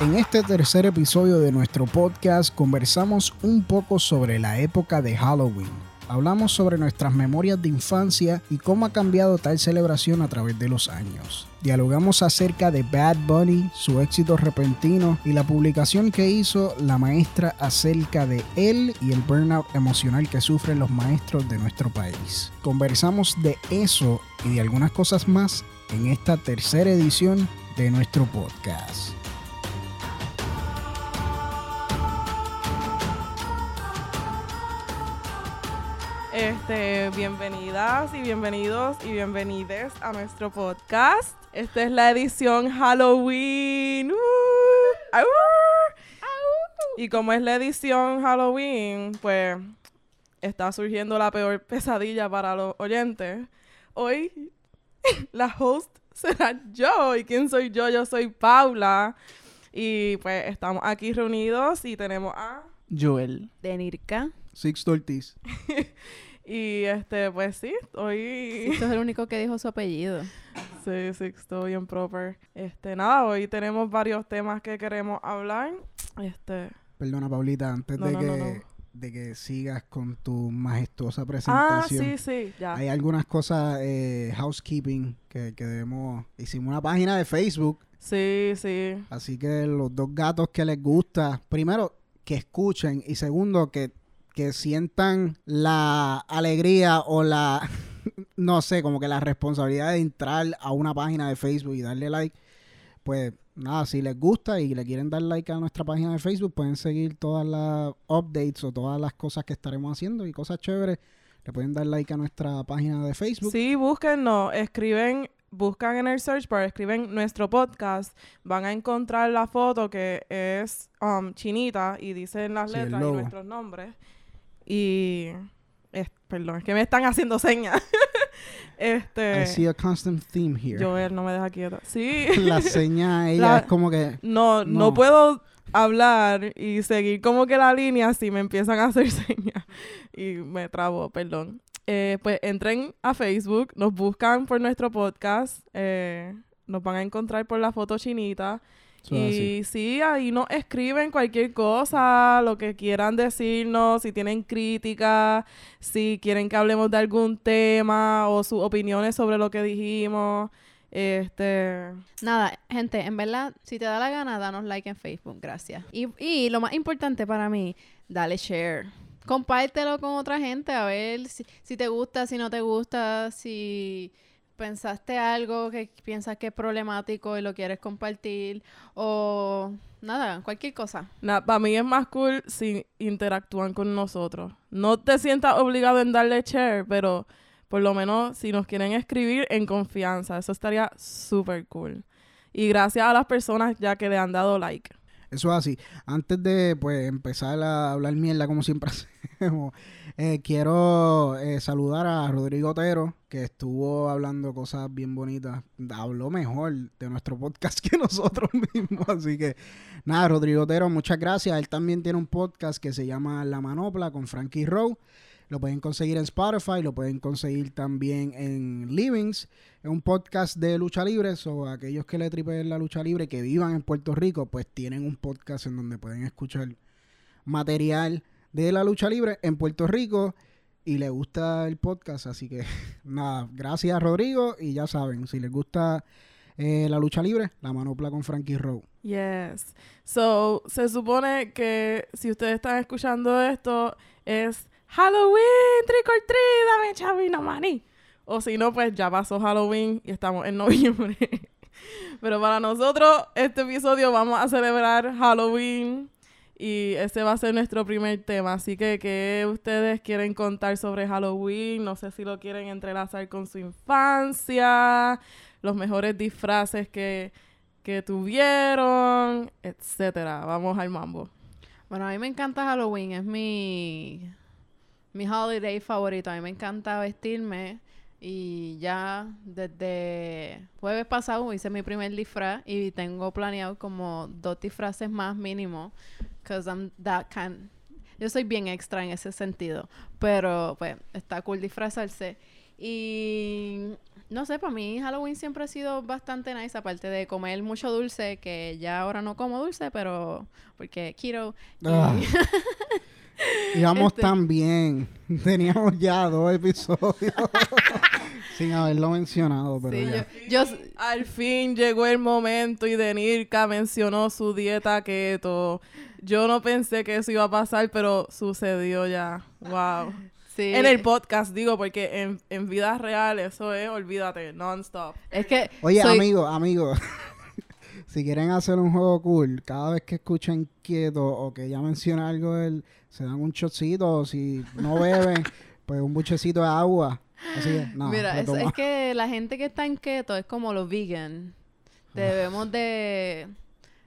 En este tercer episodio de nuestro podcast conversamos un poco sobre la época de Halloween. Hablamos sobre nuestras memorias de infancia y cómo ha cambiado tal celebración a través de los años. Dialogamos acerca de Bad Bunny, su éxito repentino y la publicación que hizo la maestra acerca de él y el burnout emocional que sufren los maestros de nuestro país. Conversamos de eso y de algunas cosas más en esta tercera edición de nuestro podcast. Este, bienvenidas y bienvenidos y bienvenides a nuestro podcast. Esta es la edición Halloween. ¡Uh! ¡Au! Y como es la edición Halloween, pues está surgiendo la peor pesadilla para los oyentes. Hoy la host será yo. ¿Y quién soy yo? Yo soy Paula. Y pues estamos aquí reunidos y tenemos a... Joel. Denirka. Six Ortiz. y este, pues sí, hoy... Esto es el único que dijo su apellido. Sí, estoy bien proper. Este, nada, hoy tenemos varios temas que queremos hablar. Este... Perdona, Paulita, antes No, de, no, que, no, no. de que sigas con tu majestuosa Ah, presentación. sí, sí, ya. Hay algunas cosas, eh, housekeeping, que, que debemos... Hicimos una página de Facebook, Sí, sí. así que los dos gatos que les gusta, primero, que escuchen y segundo, que, que sientan la alegría o la, no sé, como que la responsabilidad de entrar a una página de Facebook y darle like, pues nada, si les gusta y le quieren dar like a nuestra página de Facebook, pueden seguir todas las updates o todas las cosas que estaremos haciendo y cosas chéveres. Le pueden dar like a nuestra página de Facebook. Sí, búsquennos, escriben, buscan en el search bar, escriben nuestro podcast, van a encontrar la foto que es um, chinita y dicen las Sí, letras y nuestros nombres. Y, es- perdón, es que me están haciendo señas. este, I see a constant theme here. Joel, no me deja quieta. Sí. la seña ella La- es como que No, no, No. puedo hablar y seguir como que la línea si me empiezan a hacer señas y me trabo, perdón. Eh, pues entren a Facebook, nos buscan por nuestro podcast, eh, nos van a encontrar por la foto chinita así. y sí, ahí nos escriben cualquier cosa, lo que quieran decirnos, si tienen críticas, si quieren que hablemos de algún tema o sus opiniones sobre lo que dijimos. Este, Nada, gente, en verdad, si te da la gana, danos like en Facebook, gracias. Y, y lo más importante para mí, dale share. Compártelo con otra gente, a ver si, si te gusta, si no te gusta, si pensaste algo que piensas que es problemático y lo quieres compartir, o nada, cualquier cosa. para mí es más cool si interactúan con nosotros. No te sientas obligado en darle share, pero por lo menos si nos quieren escribir en confianza, eso estaría súper cool. Y gracias a las personas ya que le han dado like. Eso es así. Antes de pues empezar a hablar mierda como siempre hacemos, eh, quiero eh, saludar a Rodrigo Otero, que estuvo hablando cosas bien bonitas. Habló mejor de nuestro podcast que nosotros mismos. Así que nada, Rodrigo Otero, muchas gracias. Él también tiene un podcast que se llama La Manopla con Frankie Rowe. Lo pueden conseguir en Spotify, lo pueden conseguir también en Livings. Es un podcast de lucha libre, o aquellos que le tripen la lucha libre, que vivan en Puerto Rico, pues tienen un podcast en donde pueden escuchar material de la lucha libre en Puerto Rico y les gusta el podcast. Así que nada, gracias Rodrigo y ya saben, si les gusta eh, la lucha libre, la manopla con Frankie Rowe. Yes. So, se supone que si ustedes están escuchando esto, es Halloween, trick or treat, dame chavino maní. O si no, pues ya pasó Halloween y estamos en noviembre. Pero para nosotros, este episodio vamos a celebrar Halloween y ese va a ser nuestro primer tema. Así que, ¿qué ustedes quieren contar sobre Halloween? No sé si lo quieren entrelazar con su infancia, los mejores disfraces que, que tuvieron, etcétera. Vamos al mambo. Bueno, a mí me encanta Halloween, es mi, mi holiday favorito. A mí me encanta vestirme y ya desde jueves pasado hice mi primer disfraz y tengo planeado como dos disfraces más mínimo. Because I'm that kind. Yo soy bien extra en ese sentido, pero pues está cool disfrazarse. Y No sé, para mí Halloween siempre ha sido bastante nice, aparte de comer mucho dulce, que ya ahora no como dulce, pero porque y- Ah. Íbamos Este- tan bien. Teníamos ya dos episodios sin haberlo mencionado, pero Sí, ya. yo, yo- Al fin llegó el momento y Denirka mencionó su dieta keto. Yo no pensé que eso iba a pasar, pero sucedió ya. Wow. sí, En el podcast, digo, porque en, en vida real eso es, olvídate, non-stop. es que Oye, soy- amigo, amigo. Si quieren hacer un juego cool, cada vez que escuchen quieto o que ya menciona algo él, se dan un chocito o si no beben, pues un buchecito de agua. Así que, no, Mira, es, es que la gente que está en keto es como los vegan. Debemos de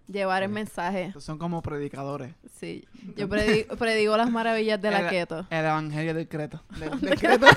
llevar el mensaje. Son como predicadores. Sí, yo predi- predigo las maravillas de la El- keto. El evangelio del creto. Del, del keto.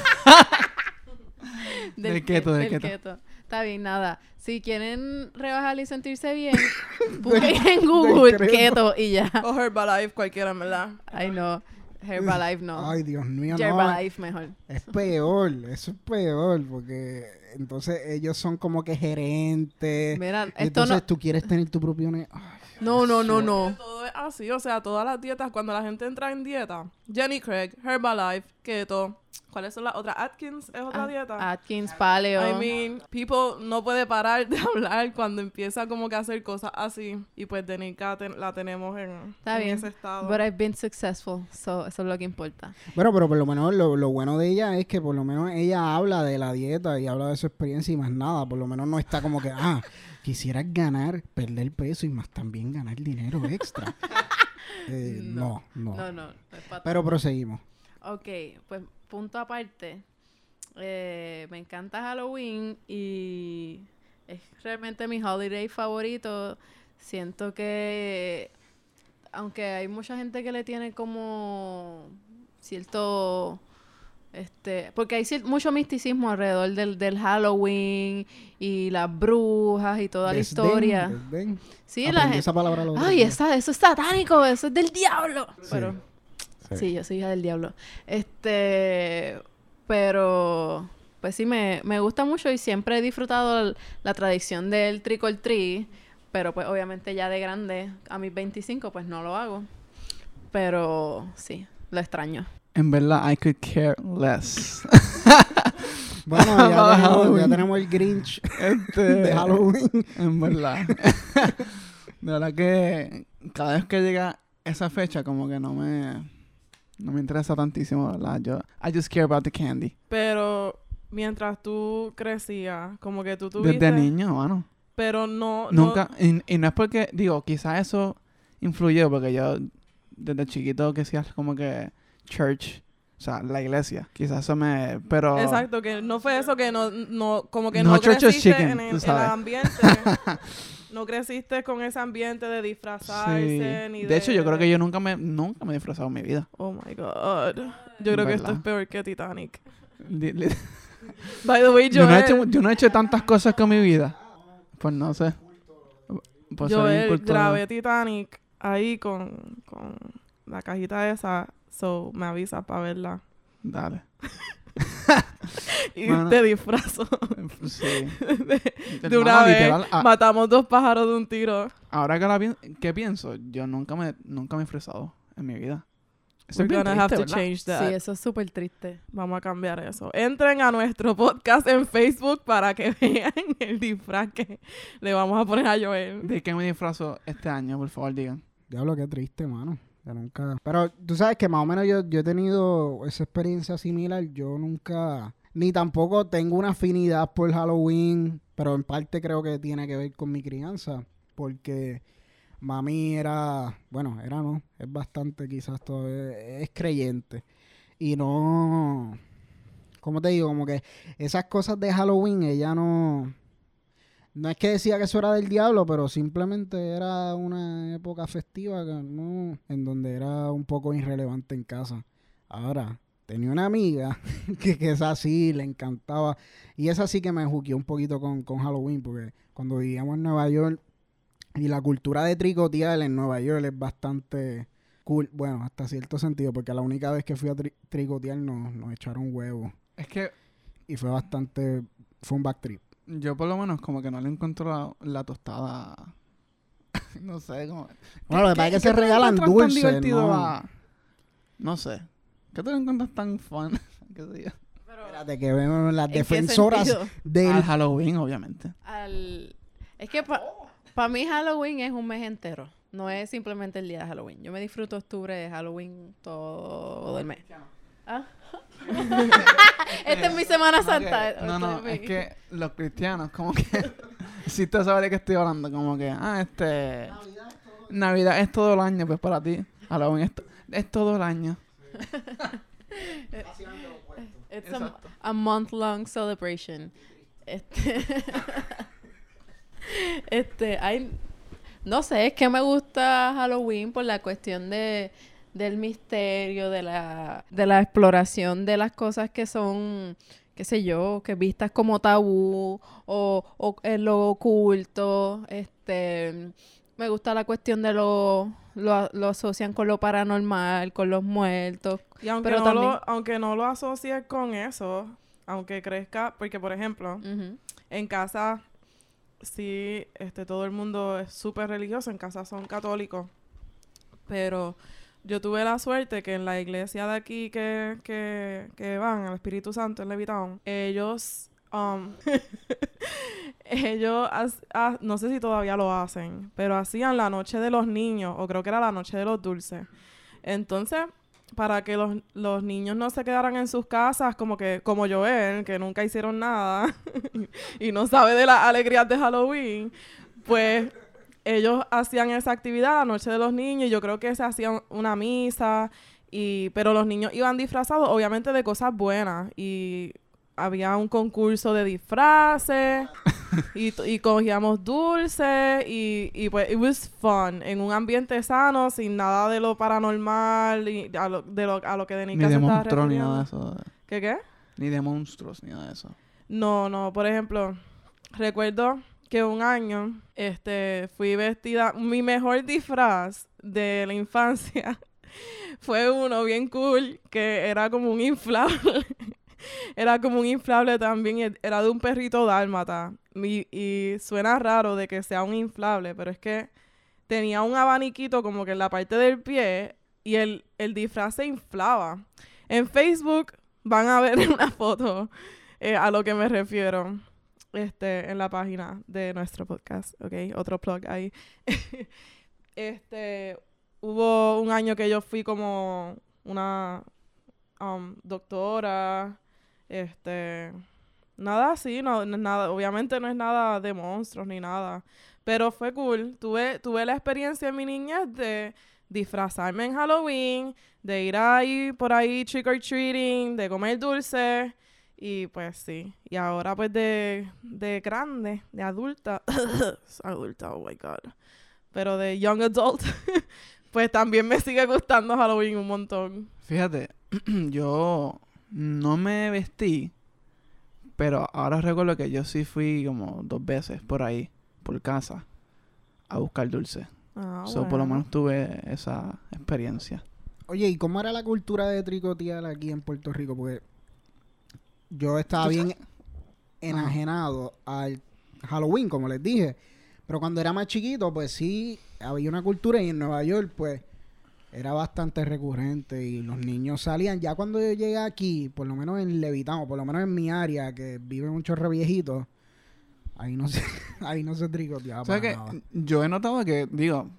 Del keto, del keto. Está bien, nada. Si quieren rebajar y sentirse bien, busquen en Google keto y ya. O Herbalife, cualquiera, verdad. Ay, no. Herbalife no. Ay, Dios mío, no. Herbalife mejor. Es peor, eso es peor, porque entonces ellos son como que gerentes. Mira, esto entonces no... tú quieres tener tu propio... ne- Ay, No, no, no, no. Todo es así, o sea, todas las dietas, cuando la gente entra en dieta, Jenny Craig, Herbalife, Keto, ¿cuáles son las otras? Atkins es otra dieta. Atkins, Paleo. I mean, people no puede parar de hablar cuando empieza como que a hacer cosas así. Y pues Denica ten- la tenemos en, Está en bien. ese estado. But I've been successful, so eso es lo que importa. Bueno, pero por lo menos lo, lo bueno de ella es que por lo menos ella habla de la dieta y habla de su experiencia y más nada. Por lo menos no está como que, ah, quisieras ganar, perder peso y más también ganar dinero extra. Eh, no, no, No, no, no es pa' Pero proseguimos. Ok, pues punto aparte. Eh, me encanta Halloween y es realmente mi holiday favorito. Siento que, aunque hay mucha gente que le tiene como cierto, este, porque hay mucho misticismo alrededor del, del Halloween y las brujas y toda la historia. desdén. Sí, la Aprendí gente. esa palabra otros Ay, esa- eso es satánico, eso es del diablo. Sí, Pero sí. Sí, yo soy hija del diablo. Este, pero, pues sí, me, me gusta mucho y siempre he disfrutado la tradición del trick or treat, pero pues obviamente ya de grande, a mis 25, pues no lo hago. Pero sí, lo extraño. En verdad, I could care less. Bueno, ya tenemos, ya Halloween. tenemos el Grinch Este, de Halloween. En verdad. de verdad que cada vez que llega esa fecha, como que no me. No me interesa tantísimo, ¿verdad? Yo. I just care about the candy. Pero mientras tú crecías, como que tú tuviste... Desde niño, mano. Pero no... no- Nunca. Y, y no es porque. Digo, quizás eso influyó, porque yo desde chiquito que hacía como que. Church. O sea, la iglesia. Quizás eso me. Pero. Exacto, que no fue eso que no, no como que No creciste chicken, en, el, en el sabes. ambiente. no creciste con ese ambiente de Sí. disfrazarse ni de... De hecho, yo creo que yo nunca me, nunca me he disfrazado en mi vida. Oh my God. Yo creo que esto es peor que Titanic. By the way, Yo no, he Joel, hecho, yo no he hecho tantas cosas con mi vida. Pues no sé. Pues culto- grabé Titanic ahí con, con la cajita esa. So, me avisa para verla. Dale. Y te disfrazo. Sí. de, una vez literal, a- matamos dos pájaros de un tiro. ahora que, la pi- que pienso, yo nunca me, nunca me he disfrazado en mi vida. Eso es We're gonna have triste, to ¿verdad? change that. Sí, eso es súper triste. Vamos a cambiar eso. Entren a nuestro podcast en Facebook para que vean el disfraz que le vamos a poner a Joel. ¿De qué me disfrazo este año? Por favor, digan. Diablo, qué triste, mano. Yo nunca... Pero tú sabes que más o menos yo, yo he tenido esa experiencia similar. Yo nunca... Ni tampoco tengo una afinidad por Halloween, pero en parte creo que tiene que ver con mi crianza. Porque mami era... Bueno, era no. Es bastante quizás todavía... Es creyente. Y no... ¿Cómo te digo? Como que esas cosas de Halloween ella no... No es que decía que eso era del diablo, pero simplemente era una época festiva que no, en donde era un poco irrelevante en casa. Ahora, tenía una amiga que, que esa sí le encantaba. Y esa sí que me juqueó un poquito con, con Halloween, porque cuando vivíamos en Nueva York, y la cultura de tricotear en Nueva York es bastante cool. Bueno, hasta cierto sentido, porque la única vez que fui a tri- tricotear nos, nos echaron huevos. Es que Y fue bastante fue un back trip. Yo por lo menos como que no le encuentro la, la tostada. no sé, como... Bueno, lo que pasa es que se regalan dulces, divertido ¿no? a- No sé. ¿Qué tú le encuentras tan fun? ¿Qué sé yo? Espérate, que vemos las ¿En qué defensoras del... Al Halloween, obviamente. Al... Es que para mí Halloween es un mes entero. No es simplemente el día de Halloween. Yo me disfruto octubre de Halloween todo el mes. Ah. Esta es mi Semana Santa. Ok, No, no, es que los cristianos como que... si te sabes de qué estoy hablando, como que... Ah, este... Navidad es todo el año, pues para ti. Halloween es, to- es todo el año. It's a, a month long celebration. Este, este, hay, no sé, es que me gusta Halloween por la cuestión de del misterio, de la, de la exploración de las cosas que son, qué sé yo, que vistas como tabú o, o en lo oculto, este, me gusta la cuestión de lo, lo, lo asocian con lo paranormal, con los muertos. Y aunque, Pero no también- lo, aunque no lo asocies con eso, aunque crezca, porque por ejemplo, en casa, sí, este, todo el mundo es súper religioso, en casa son católicos, pero yo tuve la suerte que en la iglesia de aquí que, que, que van, al Espíritu Santo en Levitown, ellos, um, ellos, no sé si todavía lo hacen, pero hacían la noche de los niños, o creo que era la noche de los dulces. Entonces, para que los, los niños no se quedaran en sus casas como que como Joel, que nunca hicieron nada y no sabe de las alegrías de Halloween, pues ellos hacían esa actividad la noche de los niños y yo creo que se hacía una misa y pero los niños iban disfrazados obviamente de cosas buenas y había un concurso de disfraces y, y cogíamos dulces y, y pues it was fun en un ambiente sano sin nada de lo paranormal y a lo, de lo, a lo que Ni de se estaba monstruos, ni nada de eso. ¿Qué qué? Ni de monstruos, ni nada de eso. No, no, por ejemplo, recuerdo que un año este fui vestida mi mejor disfraz de la infancia fue uno bien cool que era como un inflable. era como un inflable también, y era de un perrito dálmata. Y, y suena raro de que sea un inflable, pero es que tenía un abaniquito como que en la parte del pie y el, el disfraz se inflaba. En Facebook van a ver una foto eh, a lo que me refiero este, en la página de nuestro podcast, ¿ok? Otro plug ahí. este, hubo un año que yo fui como una um, doctora, este, nada así, no, nada, obviamente no es nada de monstruos ni nada, pero fue cool. Tuve, tuve la experiencia en mi niñez de disfrazarme en Halloween, de ir ahí por ahí trick or treating, de comer dulce. Y pues sí. Y ahora pues de, de grande, de adulta. adulta, oh my god. Pero de young adult. pues también me sigue gustando Halloween un montón. Fíjate, yo no me vestí, pero ahora recuerdo que yo sí fui como dos veces por ahí, por casa, a buscar dulce. Ah, So, por lo bueno. menos tuve esa experiencia. Oye, ¿y cómo era la cultura de tricotear aquí en Puerto Rico? Porque yo estaba bien enajenado al Halloween, como les dije. Pero cuando era más chiquito, pues sí, había una cultura y en Nueva York, pues, era bastante recurrente y los niños salían. Ya cuando yo llegué aquí, por lo menos en Levitán, o por lo menos en mi área, que vive un chorro viejito, ahí no se, ahí no se tricoteaba ¿Sabes para qué? nada. Yo he notado que, digo,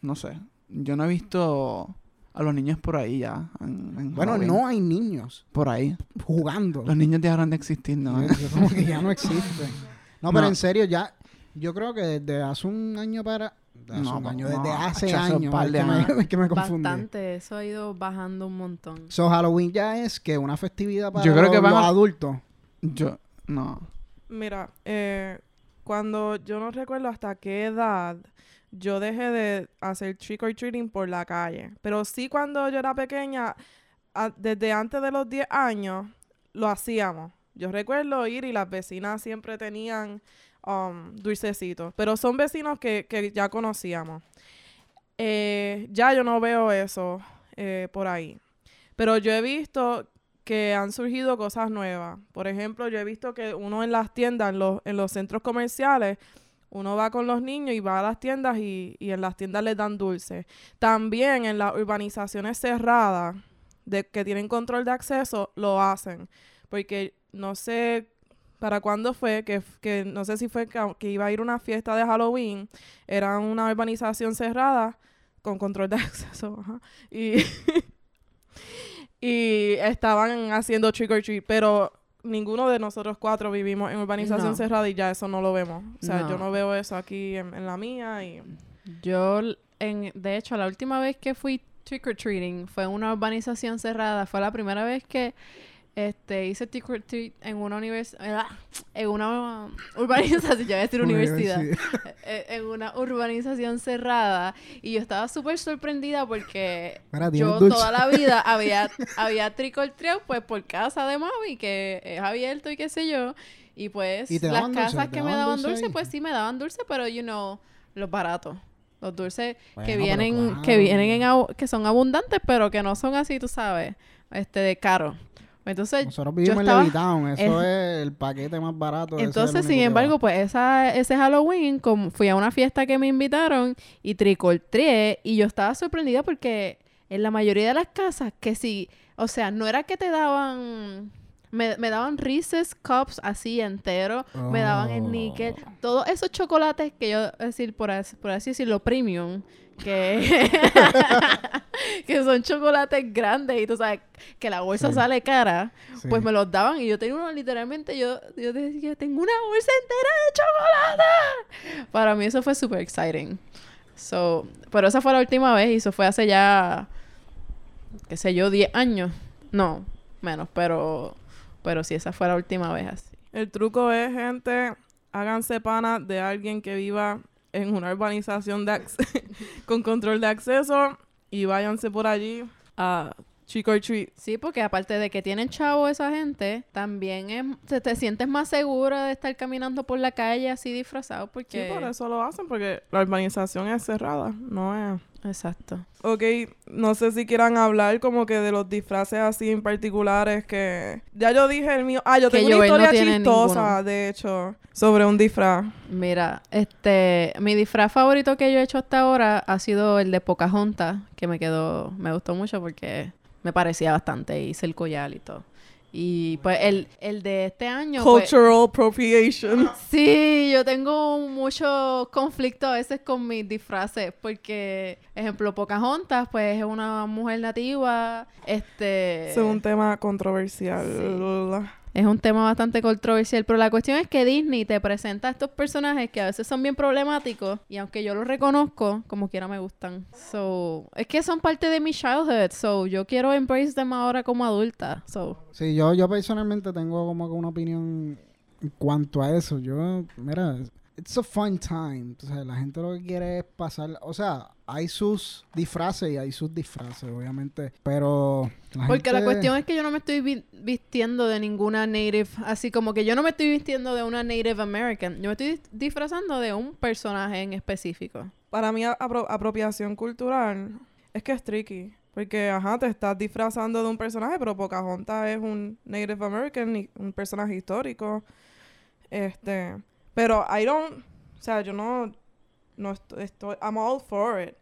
no sé, yo no he visto a los niños por ahí ya. en- en Bueno, Halloween. no hay niños Por ahí. jugando. Los niños dejaron de existir, ¿no? Yo- yo como que ya no existe. No, pero en serio, ya, yo creo que desde hace un año para... Hace No, un año, no, desde hace hace un años. par de que me, años. es que me confundí. Bastante, eso ha ido bajando un montón. So, Halloween ya es que una festividad para Yo creo los, que van los a- adultos. Yo, no. Mira, eh, cuando yo no recuerdo hasta qué edad yo dejé de hacer trick or treating por la calle. Pero sí cuando yo era pequeña, desde antes de los 10 años, lo hacíamos. Yo recuerdo ir y las vecinas siempre tenían um, dulcecitos. Pero son vecinos que, que ya conocíamos. Eh, ya yo no veo eso eh, por ahí. Pero yo he visto que han surgido cosas nuevas. Por ejemplo, yo he visto que uno en las tiendas, en los, en los centros comerciales, uno va con los niños y va a las tiendas y, y en las tiendas les dan dulces. También en las urbanizaciones cerradas de que tienen control de acceso, lo hacen. Porque no sé para cuándo fue, que, que no sé si fue que, iba a ir una fiesta de Halloween, era una urbanización cerrada con control de acceso. Y, y estaban haciendo trick or treat, pero ninguno de nosotros cuatro vivimos en urbanización No. cerrada y ya eso no lo vemos. O sea, No. yo no veo eso aquí en, en la mía y... Yo, en, de hecho, la última vez que fui trick or treating fue en una urbanización cerrada. Fue la primera vez que este, hice trick or treat en una universidad. En una urbanización, ya voy a decir universidad. Eh, en una urbanización cerrada. Y yo estaba súper sorprendida porque Mira, ¿tienes yo toda la vida había, había trick or treat, pues por casa de mami, que es abierto y qué sé yo. Y pues ¿Y te las dulce? casas ¿Te que me daban dulce pues sí me daban dulce, pero you know, los baratos. Los dulces que Bueno, vienen, claro. que vienen en que son abundantes, pero que no son así, tú sabes, este de caro. Entonces, Nosotros yo vivimos estaba- en eso es el paquete más barato. entonces, sin embargo, pues esa, ese Halloween, como fui a una fiesta que me invitaron y tricoltré y yo estaba sorprendida porque en la mayoría de las casas que sí, o sea, no era que te daban, me, me daban Reese's Cups así entero, me daban el níquel, Oh. todos esos chocolates que yo, es decir, por así, por así decirlo, premium, que, que son chocolates grandes y tú sabes que la bolsa Sí. sale cara, Sí. pues me los daban y yo tenía uno literalmente, yo, yo decía, tengo una bolsa entera de chocolate. Para mí eso fue súper exciting. So, pero esa fue la última vez y eso fue hace ya, qué sé yo, 10 años. No, menos, pero, pero sí, esa fue la última vez así. El truco es, gente, háganse pana de alguien que viva en una urbanización de con control de acceso y váyanse por allí a trick or treat. Sí, porque aparte de que tienen chavo esa gente, también es, te, te sientes más segura de estar caminando por la calle así disfrazado Sí, porque... por eso lo hacen, porque la urbanización es cerrada, no es... Exacto. Ok, no sé si quieran hablar como que de los disfraces así en particulares que... Ya yo dije el mío... Ah, yo Que tengo una Joel historia chistosa, ninguno. de hecho, sobre un disfraz. Mira, este, mi disfraz favorito que yo he hecho hasta ahora ha sido el de Pocahontas, que me quedó, me gustó mucho porque me parecía bastante, hice el collar y todo. Y pues el, el de este año... pues, Cultural appropriation. sí, yo tengo mucho conflicto a veces con mis disfraces, porque, ejemplo, Pocahontas, pues es una mujer nativa, este... Es un tema controversial. Es un tema bastante controversial, pero la cuestión es que Disney te presenta a estos personajes que a veces son bien problemáticos y aunque yo los reconozco, como quiera me gustan. So, es que son parte de mi childhood, so yo quiero embrace them ahora como adulta. So, Sí, yo, yo personalmente tengo como una opinión en cuanto a eso. Yo, mira, it's a fun time. O sea, la gente lo que quiere es pasar, o sea, hay sus disfraces y hay sus disfraces, obviamente, pero la porque la cuestión es que yo no me estoy vi- vistiendo de ninguna native, así como que yo no me estoy vistiendo de una Native American, yo me estoy dis- disfrazando de un personaje en específico. Para mí, apro- apropiación cultural es que es tricky. Porque, ajá, te estás disfrazando de un personaje, pero Pocahontas es un Native American, y un personaje histórico. Este, pero I don't, o sea, yo no, no estoy, estoy, I'm all for it.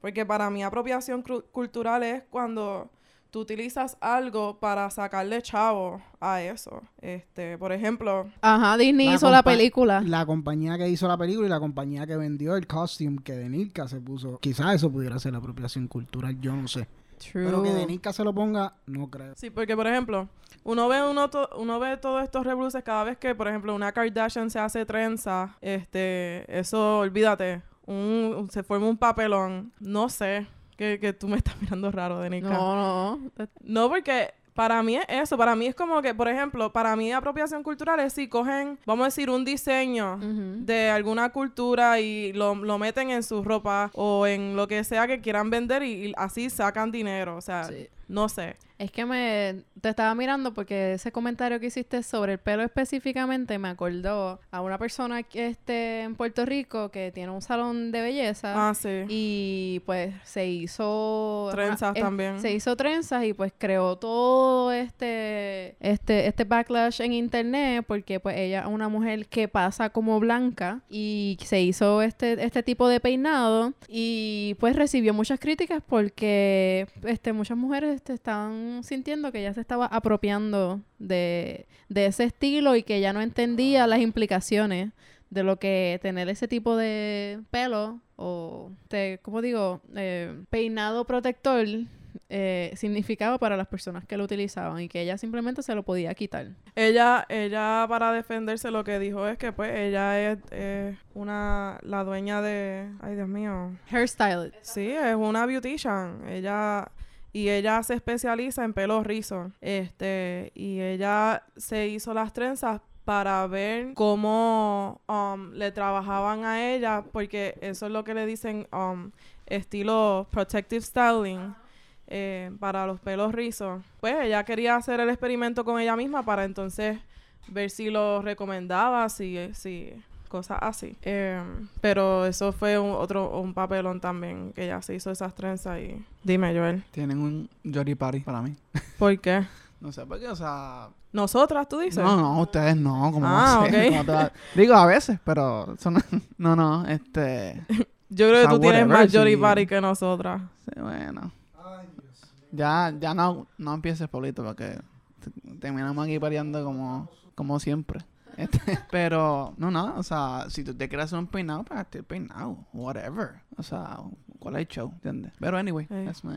Porque para mí apropiación cultural es cuando tú utilizas algo para sacarle chavo a eso. Este, por ejemplo, Ajá, Disney La hizo la película. La compañía que hizo la película y la compañía que vendió el costume que Denilka se puso. Quizás eso pudiera ser la apropiación cultural, yo no sé. Pero que. Denilka se lo ponga, no creo. Sí, porque por ejemplo, uno ve uno, to- uno ve todos estos revoluces cada vez que, por ejemplo, una Kardashian se hace trenza, este, eso, olvídate, un, un- se forma un papelón, no sé, que, que tú me estás mirando raro, Denica. No, no. No, porque para mí es eso, para mí es como que, por ejemplo, para mí apropiación cultural es si cogen, vamos a decir, un diseño de alguna cultura y lo, lo meten en su ropa o en lo que sea que quieran vender y, y así sacan dinero, o sea, Sí. no sé. Es que me te estaba mirando porque ese comentario que hiciste sobre el pelo específicamente me acordó a una persona que este en Puerto Rico que tiene un salón de belleza Ah, sí. y pues se hizo Trenzas también. Se hizo trenzas y pues creó todo este este este backlash en internet porque pues ella es una mujer que pasa como blanca y se hizo este este tipo de peinado y pues recibió muchas críticas porque este muchas mujeres este, estaban sintiendo que ella se estaba apropiando de, de ese estilo y que ella no entendía las implicaciones de lo que tener ese tipo de pelo o, te, ¿cómo digo? Eh, peinado protector eh, significaba para las personas que lo utilizaban y que ella simplemente se lo podía quitar. Ella, ella para defenderse lo que dijo es que pues ella es, una, la dueña de, ay Dios mío, Hairstyle. sí, es una beautician, ella, y ella se especializa en pelos rizos, este, y ella se hizo las trenzas para ver cómo um, le trabajaban a ella, porque eso es lo que le dicen um, estilo protective styling. eh, para los pelos rizos. Pues ella quería hacer el experimento con ella misma para entonces ver si lo recomendaba, si, si cosas así. Eh, pero eso fue un, otro un papelón también, que ella se hizo esas trenzas y... Dime, Joel, Tienen un Jory Party para mí. ¿por qué? No sé por qué, o sea... ¿Nosotras, tú dices? No, no, ustedes no. Como Ah, ok. Digo, a veces, pero... Son, no, no, este... Yo creo O que tú tienes más Jory Party que nosotras. Sí, bueno. Ya, ya no, no empieces, Paulito, porque terminamos aquí peleando como, como siempre. Este, pero, no, no, o sea, si tú te quieres hacer un peinado, pues hazte el peinado, whatever. O sea, ¿cuál es el show? ¿Entiendes? Pero, anyway, Sí. that's my...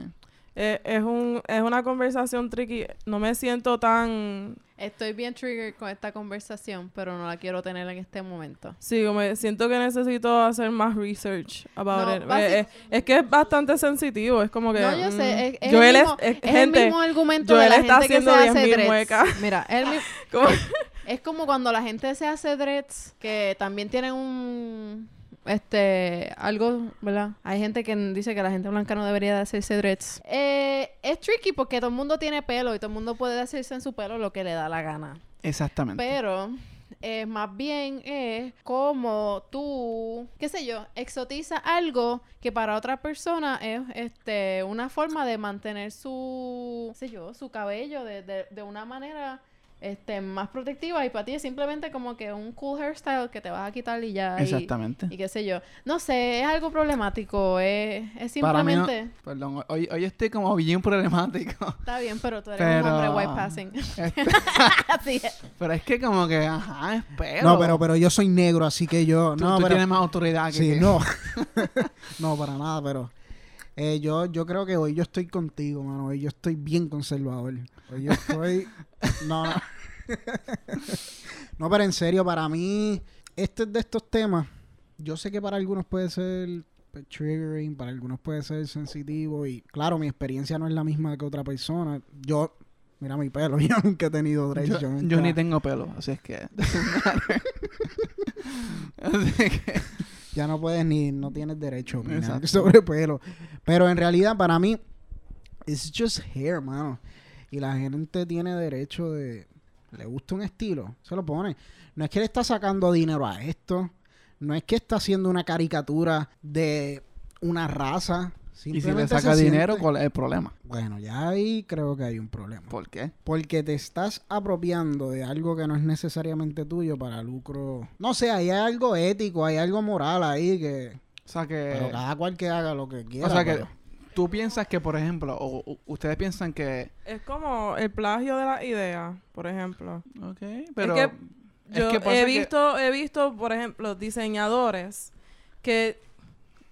Eh, es, un, es una conversación tricky. No me siento tan... Estoy bien triggered con esta conversación, pero no la quiero tener en este momento. Sí, me siento que necesito hacer más research about No, it. Eh, eh, es que es bastante sensitivo. Es como que... No, yo mm, sé, es, es Joel el mismo, es- es el gente, mismo argumento Joel de la está gente que se haciendo hace 10.000 dreads. muecas. Mira, el mi- es como cuando la gente se hace dreads, que también tienen un... Este, algo, ¿verdad? Hay gente que dice que la gente blanca no debería de hacerse dreads. Eh, es tricky porque todo el mundo tiene pelo y todo el mundo puede hacerse en su pelo lo que le da la gana. Exactamente. Pero eh, más bien es como tú, qué sé yo, exotiza algo que para otra persona es este una forma de mantener su, qué sé yo, su cabello de, de, de una manera este más protectiva y para ti es simplemente como que un cool hairstyle que te vas a quitar y ya. Exactamente. Y, qué sé yo. No sé, es algo problemático, es, es Para mí no- simplemente... Perdón, hoy, hoy estoy como bien problemático. Está bien, pero tú eres Pero- un hombre white passing. Este, Así es. pero es que como que, ajá, es pelo. No, pero, pero yo soy negro, así que yo... Tú, no, tú pero, tienes más autoridad que... Sí, que- no. no, para nada, pero... eh, yo, yo creo que hoy yo estoy contigo, mano. Hoy yo estoy bien conservador. Hoy yo estoy... no, no. no, pero en serio, para mí, este es de estos temas. Yo sé que para algunos puede ser pues, triggering, para algunos puede ser sensitivo. Y claro, mi experiencia no es la misma que otra persona. Yo... Mira mi pelo, yo nunca he tenido dreads. Yo, ni tengo pelo, así es que... así que... ya no puedes ni, no tienes derecho a opinar sobre pelo. Pero en realidad, para mí, it's just hair, mano. Y la gente tiene derecho de. Le gusta un estilo, se lo pone. No es que le está sacando dinero a esto. No es que está haciendo una caricatura de una raza. Y si le saca dinero, siente- ¿cuál es el problema? Bueno, ya ahí creo que hay un problema. ¿Por qué? Porque te estás apropiando de algo que no es necesariamente tuyo para lucro. No sé, ahí hay algo ético, hay algo moral ahí que. O sea que... Pero cada cual que haga lo que quiera. o sea que pero- tú piensas que, por ejemplo, o, o- ustedes piensan que... Es como el plagio de la idea, por ejemplo. Ok, pero... que es Yo que he que- visto, he visto, por ejemplo, diseñadores que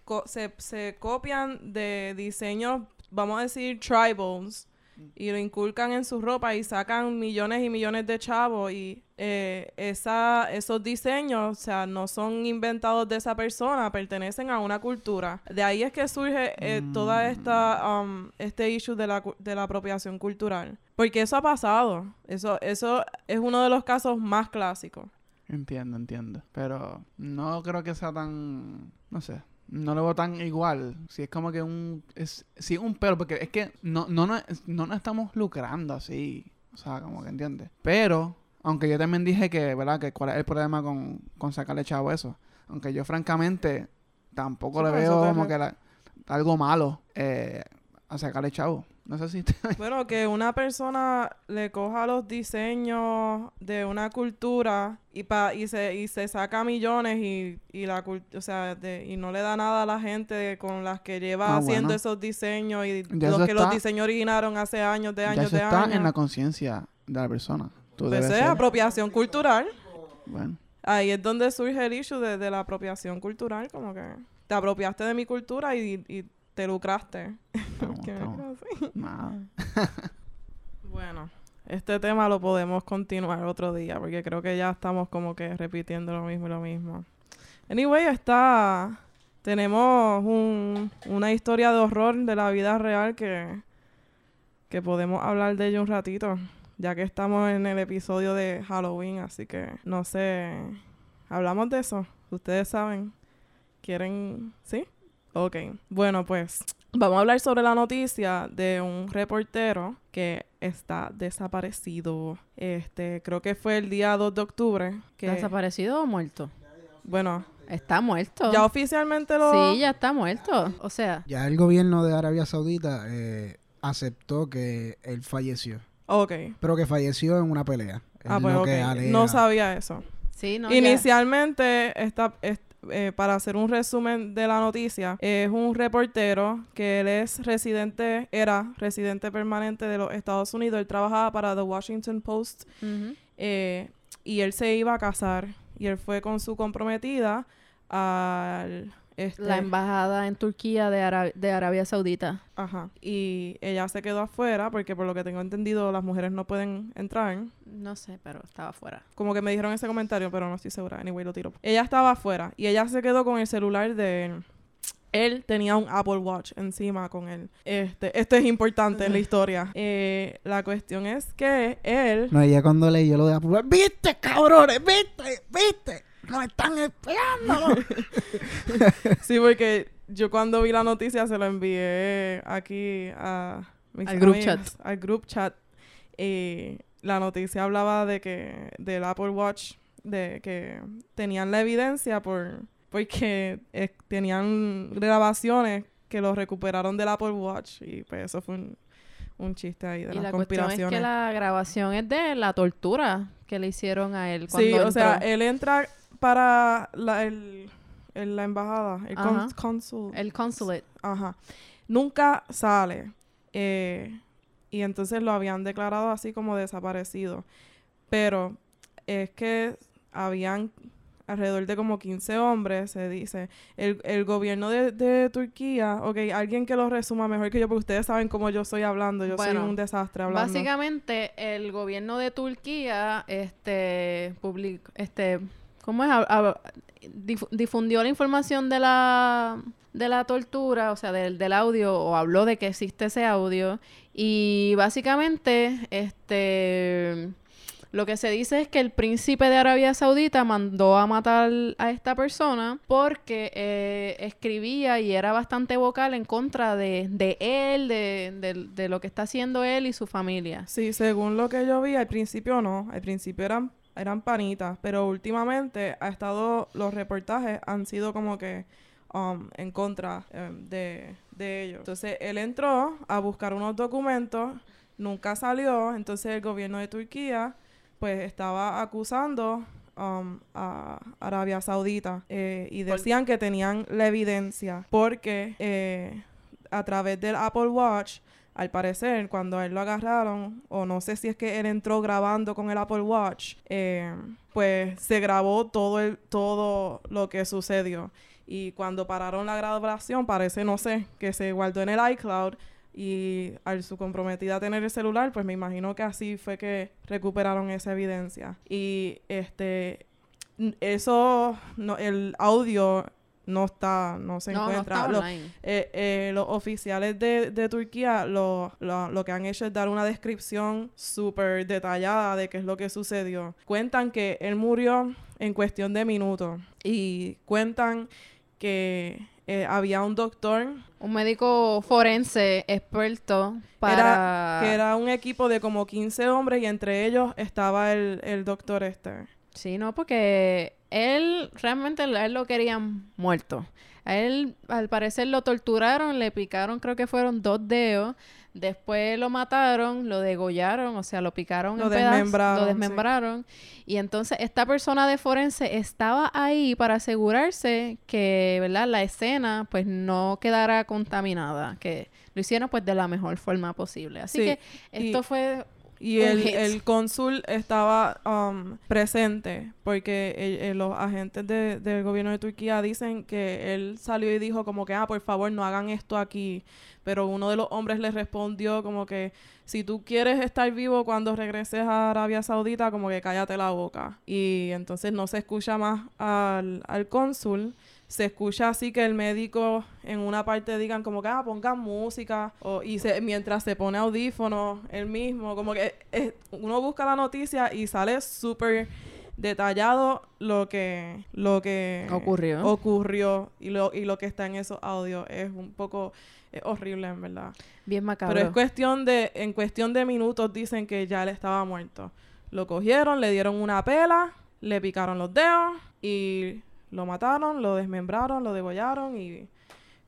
co- se, se copian de diseños, vamos a decir, tribals, y lo inculcan en su ropa y sacan millones y millones de chavos y eh, esa, esos diseños, o sea, no son inventados de esa persona, pertenecen a una cultura. De ahí es que surge eh, toda esta, um, este issue de la, de la apropiación cultural. Porque eso ha pasado. Eso, eso es uno de los casos más clásicos. Entiendo, entiendo. Pero no creo que sea tan... No sé. No lo veo tan igual. Si es como que un... Es, sí, un pero, porque es que no, no, no, no nos estamos lucrando así. O sea, como que entiendes. Pero, aunque yo también dije que, ¿verdad? Que cuál es el problema con, con sacarle chavo eso. Aunque yo francamente tampoco Sí, le por eso veo como que la- algo malo eh, a sacarle chavo. No sé si... te- Bueno, que una persona le coja los diseños de una cultura y pa, y se y se saca millones y, y la o sea, de- y no le da nada a la gente con las que lleva Ah, haciendo bueno. esos diseños y Ya los que los diseños originaron hace años de ya años eso de está años. en la conciencia de la persona. Tú Pues es apropiación cultural. Bueno, Ahí es donde surge el issue de, de la apropiación cultural, como que te apropiaste de mi cultura y, y te lucraste. estamos, estamos. Nada. Bueno, este tema lo podemos continuar otro día porque creo que ya estamos como que repitiendo lo mismo y lo mismo. Anyway, está... Tenemos un- una historia de horror de la vida real que, que podemos hablar de ello un ratito, ya que estamos en el episodio de Halloween, así que no sé, hablamos de eso, ustedes saben, quieren, ¿sí? Ok, bueno pues vamos a hablar sobre la noticia de un reportero que está desaparecido. Este, creo que fue el día 2 de octubre, que ¿Desaparecido o muerto? bueno, Está muerto. ya oficialmente lo Sí, ya está muerto. O sea, Ya el gobierno de Arabia Saudita eh, aceptó que él falleció. Ok. Pero que falleció en una pelea. Ah, pues. No sabía eso. sí, no, ya- Inicialmente, esta, est- eh, para hacer un resumen de la noticia, es un reportero que él es residente, era residente permanente de los Estados Unidos. Él trabajaba para The Washington Post eh, y él se iba a casar. Y él fue con su comprometida al... Este, La embajada en Turquía de, Ara- de Arabia Saudita. Ajá. Y ella se quedó afuera porque por lo que tengo entendido las mujeres no pueden entrar. No sé, pero estaba afuera. Como que me dijeron ese comentario, pero no estoy segura. Anyway, lo tiro. Ella estaba afuera y ella se quedó con el celular de él. Él tenía un Apple Watch encima con él. Este, esto es importante en la historia. Eh, la cuestión es que él... No, ella cuando leyó lo de Apple, viste, cabrones, viste, viste, nos están espiando. Sí, porque yo cuando vi la noticia se lo envié aquí a mis Al group chat. Al group chat. Y la noticia hablaba de que del Apple Watch, de que tenían la evidencia por porque eh, tenían grabaciones que lo recuperaron del Apple Watch y pues eso fue un, un chiste ahí de Y las la cuestión es conspiraciones. que la grabación es de la tortura que le hicieron a él cuando Sí, o sea, entró. él entra para la, el, el- la embajada, el Ajá. consul. el consulate. Ajá. Nunca sale. Eh, y entonces lo habían declarado así como desaparecido. Pero es que habían alrededor de como 15 hombres, se dice. El, el gobierno de, de Turquía, ok, alguien que lo resuma mejor que yo, porque ustedes saben cómo yo estoy hablando. Yo Bueno, soy un desastre hablando. Básicamente, el gobierno de Turquía, este, public, este, ¿cómo es? Difundió la información de la, de la tortura, o sea, del, del audio, o habló de que existe ese audio. Y básicamente, este, lo que se dice es que el príncipe de Arabia Saudita mandó a matar a esta persona porque eh, escribía y era bastante vocal en contra de, de él, de, de- de lo que está haciendo él y su familia. Sí, según lo que yo vi, al principio no. Al principio eran, eran panitas, pero últimamente ha estado, los reportajes han sido como que um, en contra em, de, de ellos. Entonces él entró a buscar unos documentos, nunca salió, entonces el gobierno de Turquía pues estaba acusando um, a Arabia Saudita eh, y decían que tenían la evidencia porque eh, a través del Apple Watch al parecer, cuando a él lo agarraron, o no sé si es que él entró grabando con el Apple Watch, eh, pues se grabó todo el, todo lo que sucedió. Y cuando pararon la grabación, parece, no sé, que se guardó en el iCloud. Y al su comprometida tener el celular, pues me imagino que así fue que recuperaron esa evidencia. Y este eso no, el audio no está, no se no, no encuentra. está Lo- online. eh, eh, los oficiales de, de Turquía lo, lo, lo que han hecho es dar una descripción súper detallada de qué es lo que sucedió. Cuentan que él murió en cuestión de minutos y cuentan que eh, había un doctor Un médico forense experto para... que era un equipo de como 15 hombres y entre ellos estaba el, el doctor este. Sí, no, porque él realmente él lo querían muerto. A él, al parecer, lo torturaron, le picaron, creo que fueron dos dedos. Después lo mataron, lo degollaron, o sea, lo picaron Lo en pedazos, desmembraron, lo sí. desmembraron. Y entonces esta persona de forense estaba ahí para asegurarse que, ¿verdad? La escena, pues, no quedara contaminada, que lo hicieron, pues, de la mejor forma posible. Así Sí, que y- esto fue Y el, el cónsul estaba um, presente porque el- el- los agentes de- del gobierno de Turquía dicen que él salió y dijo como que, ah, por favor, no hagan esto aquí. Pero uno de los hombres le respondió como que, si tú quieres estar vivo cuando regreses a Arabia Saudita, como que cállate la boca. Y entonces no se escucha más al, al cónsul. Se escucha así que el médico en una parte digan como que, ah, pongan música. O, y se, mientras se pone audífonos, él mismo, como que eh, uno busca la noticia y sale súper detallado lo que, lo que Ocurrió. ocurrió y lo, y lo que está en esos audios. Es un poco es horrible, en verdad. bien macabro. Pero es cuestión de, en cuestión de minutos dicen que ya él estaba muerto. Lo cogieron, le dieron una pela, le picaron los dedos y lo mataron, lo desmembraron, lo degollaron y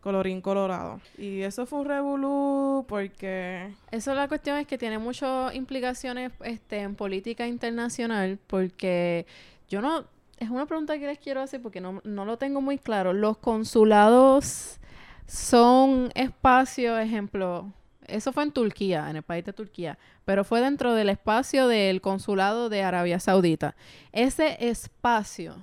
colorín colorado. Y eso fue un revolú porque Eso la cuestión es que tiene muchas implicaciones este, en política internacional porque yo no... Es una pregunta que les quiero hacer porque no, no lo tengo muy claro. Los consulados son espacios, ejemplo, eso fue en Turquía, en el país de Turquía, pero fue dentro del espacio del consulado de Arabia Saudita. Ese espacio,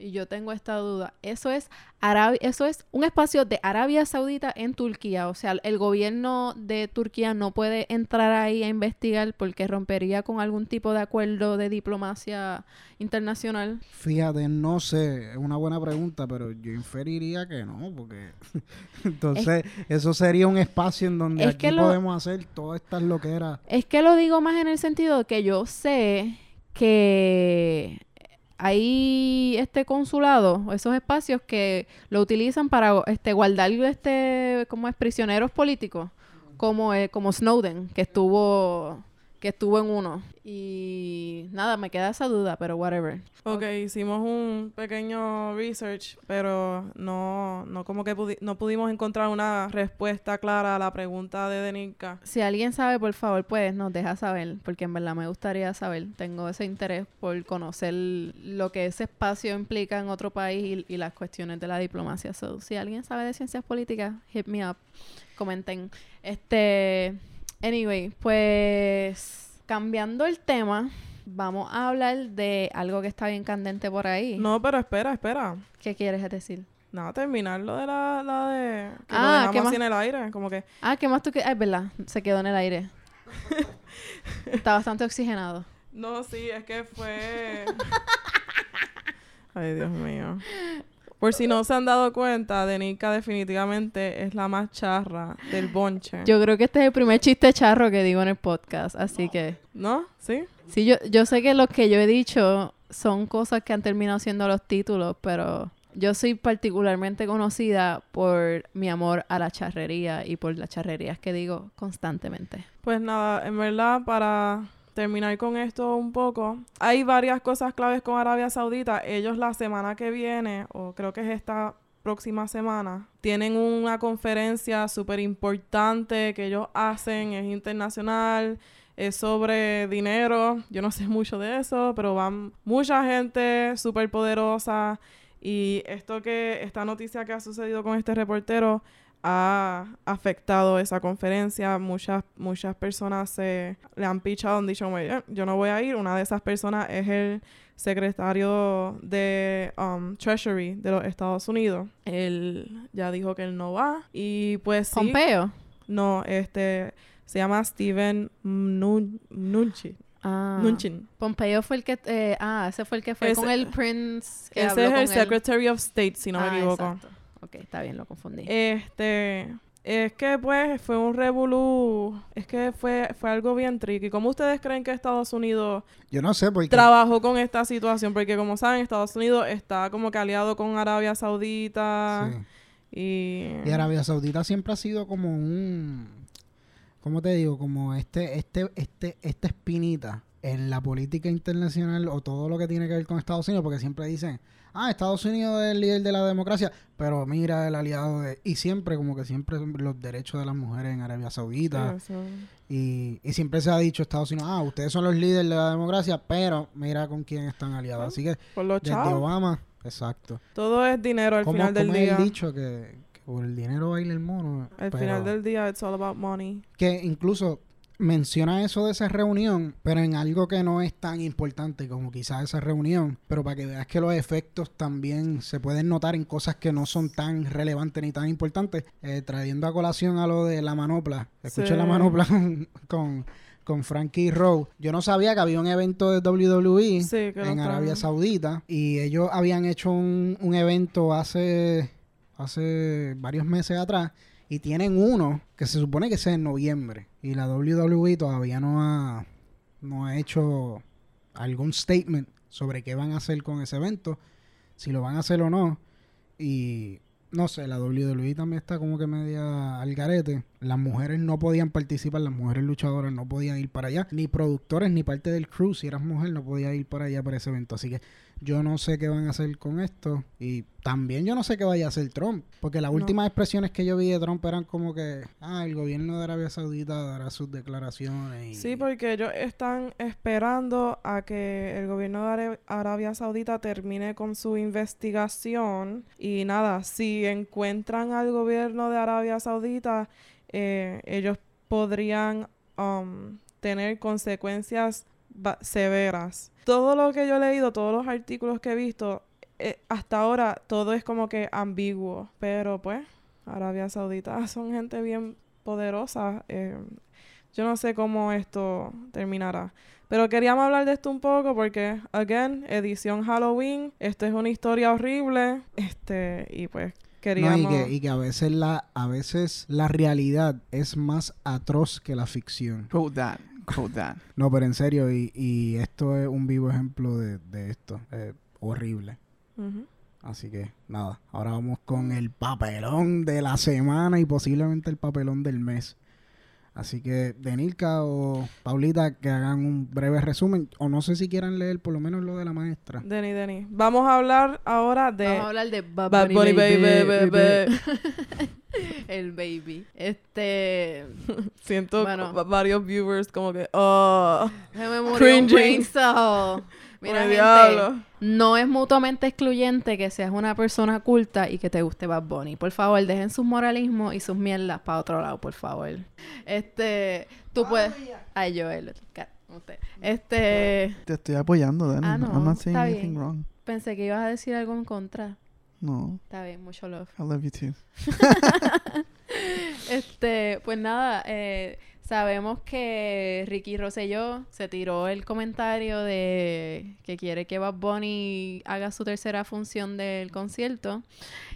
y yo tengo esta duda, eso es Arabia, eso es un espacio de Arabia Saudita en Turquía, o sea, el gobierno de Turquía no puede entrar ahí a investigar porque rompería con algún tipo de acuerdo de diplomacia internacional. Fíjate, no sé, es una buena pregunta, pero yo inferiría que no, porque entonces eso sería un espacio en donde Es aquí que lo- podemos hacer todas estas loqueras. Es que lo digo más en el sentido de que yo sé que hay este consulado, esos espacios que lo utilizan para este guardar este como es prisioneros políticos, como eh, como Snowden, que estuvo que estuvo en uno. Y nada, me queda esa duda, pero whatever. Ok, hicimos un pequeño research, pero no, no como que pudi- no pudimos encontrar una respuesta clara a la pregunta de Denica. Si alguien sabe, por favor, pues nos deja saber, porque en verdad me gustaría saber. Tengo ese interés por conocer lo que ese espacio implica en otro país y, y las cuestiones de la diplomacia. So, si alguien sabe de ciencias políticas, hit me up, comenten. Este, anyway, pues cambiando el tema, vamos a hablar de algo que está bien candente por ahí. No, pero espera, espera. ¿Qué quieres decir? Nada, terminar lo de la, la de... Que Ah, lo ¿qué más? en el aire, como que... Ah, ¿qué más tú que? Ah, es verdad, se quedó en el aire. está bastante oxigenado. No, sí, es que fue... Ay, Dios mío. Por si no se han dado cuenta, Denica definitivamente es la más charra del bonche. Yo creo que este es el primer chiste charro que digo en el podcast, así que ¿No? ¿Sí? sí, yo, yo sé que lo que yo he dicho son cosas que han terminado siendo los títulos, pero yo soy particularmente conocida por mi amor a la charrería y por las charrerías que digo constantemente. Pues nada, en verdad, para terminar con esto un poco, hay varias cosas claves con Arabia Saudita. Ellos la semana que viene, o creo que es esta próxima semana, tienen una conferencia súper importante que ellos hacen, es internacional, es sobre dinero. Yo no sé mucho de eso, pero van mucha gente súper poderosa. Y esto que, esta noticia que ha sucedido con este reportero ha afectado esa conferencia. Muchas, muchas personas se le han pichado, han dicho, "Oye, yo no voy a ir. Una de esas personas es el secretario de um, Treasury de los Estados Unidos. Él ya dijo que él no va. Y pues sí. Pompeo. No, este se llama Steven Mnuchin. Ah, Mnuchin. Pompeo fue el que eh, ah, ese fue el que fue Ese- con el Prince que Ese habló es con el él. Secretary of State, si no me Ah, equivoco. exacto. Ok, está bien, lo confundí. Este, es que pues fue un revolú, es que fue, fue algo bien tricky. ¿Cómo ustedes creen que Estados Unidos Yo no sé, porque trabajó con esta situación? Porque como saben, Estados Unidos está como que aliado con Arabia Saudita Sí. Y, Y Arabia Saudita siempre ha sido como un, ¿cómo te digo? Como este, este, este, esta espinita en la política internacional o todo lo que tiene que ver con Estados Unidos, porque siempre dicen, ah, Estados Unidos es el líder de la democracia, pero mira el aliado de... Y siempre, como que siempre los derechos de las mujeres en Arabia Saudita. Eso. Y, y siempre se ha dicho Estados Unidos, ah, ustedes son los líderes de la democracia, pero mira con quién están aliados. Así que Por los desde chavos. Obama, exacto. Todo es dinero al ¿Cómo, final del día. el dicho que, que por el dinero baila el mono? Al final del día, it's all about money. Que incluso menciona eso de esa reunión, pero en algo que no es tan importante como quizás esa reunión, pero para que veas que los efectos también se pueden notar en cosas que no son tan relevantes ni tan importantes, eh, trayendo a colación a lo de la manopla. Escuché Sí. la manopla con, con, con Frankie Rowe. Yo no sabía que había un evento de WWE Sí, en Arabia Saudita y ellos habían hecho un, un evento hace hace varios meses atrás y tienen uno que se supone que es en noviembre y la WWE todavía no ha no ha hecho algún statement sobre qué van a hacer con ese evento, si lo van a hacer o no y no sé, la WWE también está como que media al garete. Las mujeres no podían participar, las mujeres luchadoras no podían ir para allá, ni productores ni parte del crew, si eras mujer no podía ir para allá para ese evento. Así que yo no sé qué van a hacer con esto y también yo no sé qué vaya a hacer Trump, porque las No. últimas expresiones que yo vi de Trump eran como que, ah, el gobierno de Arabia Saudita dará sus declaraciones y Sí, porque ellos están esperando a que el gobierno de Arabia Saudita termine con su investigación y nada, si encuentran al gobierno de Arabia Saudita, eh, ellos podrían um, tener consecuencias severas. Todo lo que yo he leído, todos los artículos que he visto, eh, hasta ahora todo es como que ambiguo, pero pues Arabia Saudita son gente bien poderosa. eh, yo no sé cómo esto terminará. Pero queríamos hablar de esto un poco porque, again, edición Halloween. Esto es una historia horrible. Este, y pues No, queríamos. y, que, y que a veces la a veces la realidad es más atroz que la ficción. That. Quote that. No, pero en serio, y, y esto es un vivo ejemplo de, de esto. Eh, horrible. Así que nada, ahora vamos con el papelón de la semana y posiblemente el papelón del mes. Así que Denilka o Paulita que hagan un breve resumen, o no sé si quieran leer por lo menos lo de la maestra. Denny, Denny. Vamos a hablar ahora de Vamos a hablar de Bad Bad Bunny, Bunny, baby, baby, baby. El baby. Este. Siento Bueno. varios viewers como que, oh, Se me murió un Cringing. brain cell. Mira, gente, diablo. no es mutuamente excluyente que seas una persona culta y que te guste Bad Bunny. Por favor, dejen sus moralismos y sus mierdas para otro lado, por favor. Este, tú puedes... Ay, Joel, usted. Este, Te estoy apoyando, Danny. Ah, no, I'm not saying está anything bien. wrong. pensé que ibas a decir algo en contra. No. Está bien, mucho love. I love you too. Este, pues nada, eh, sabemos que Ricky Rosselló se tiró el comentario de que quiere que Bad Bunny haga su tercera función del concierto.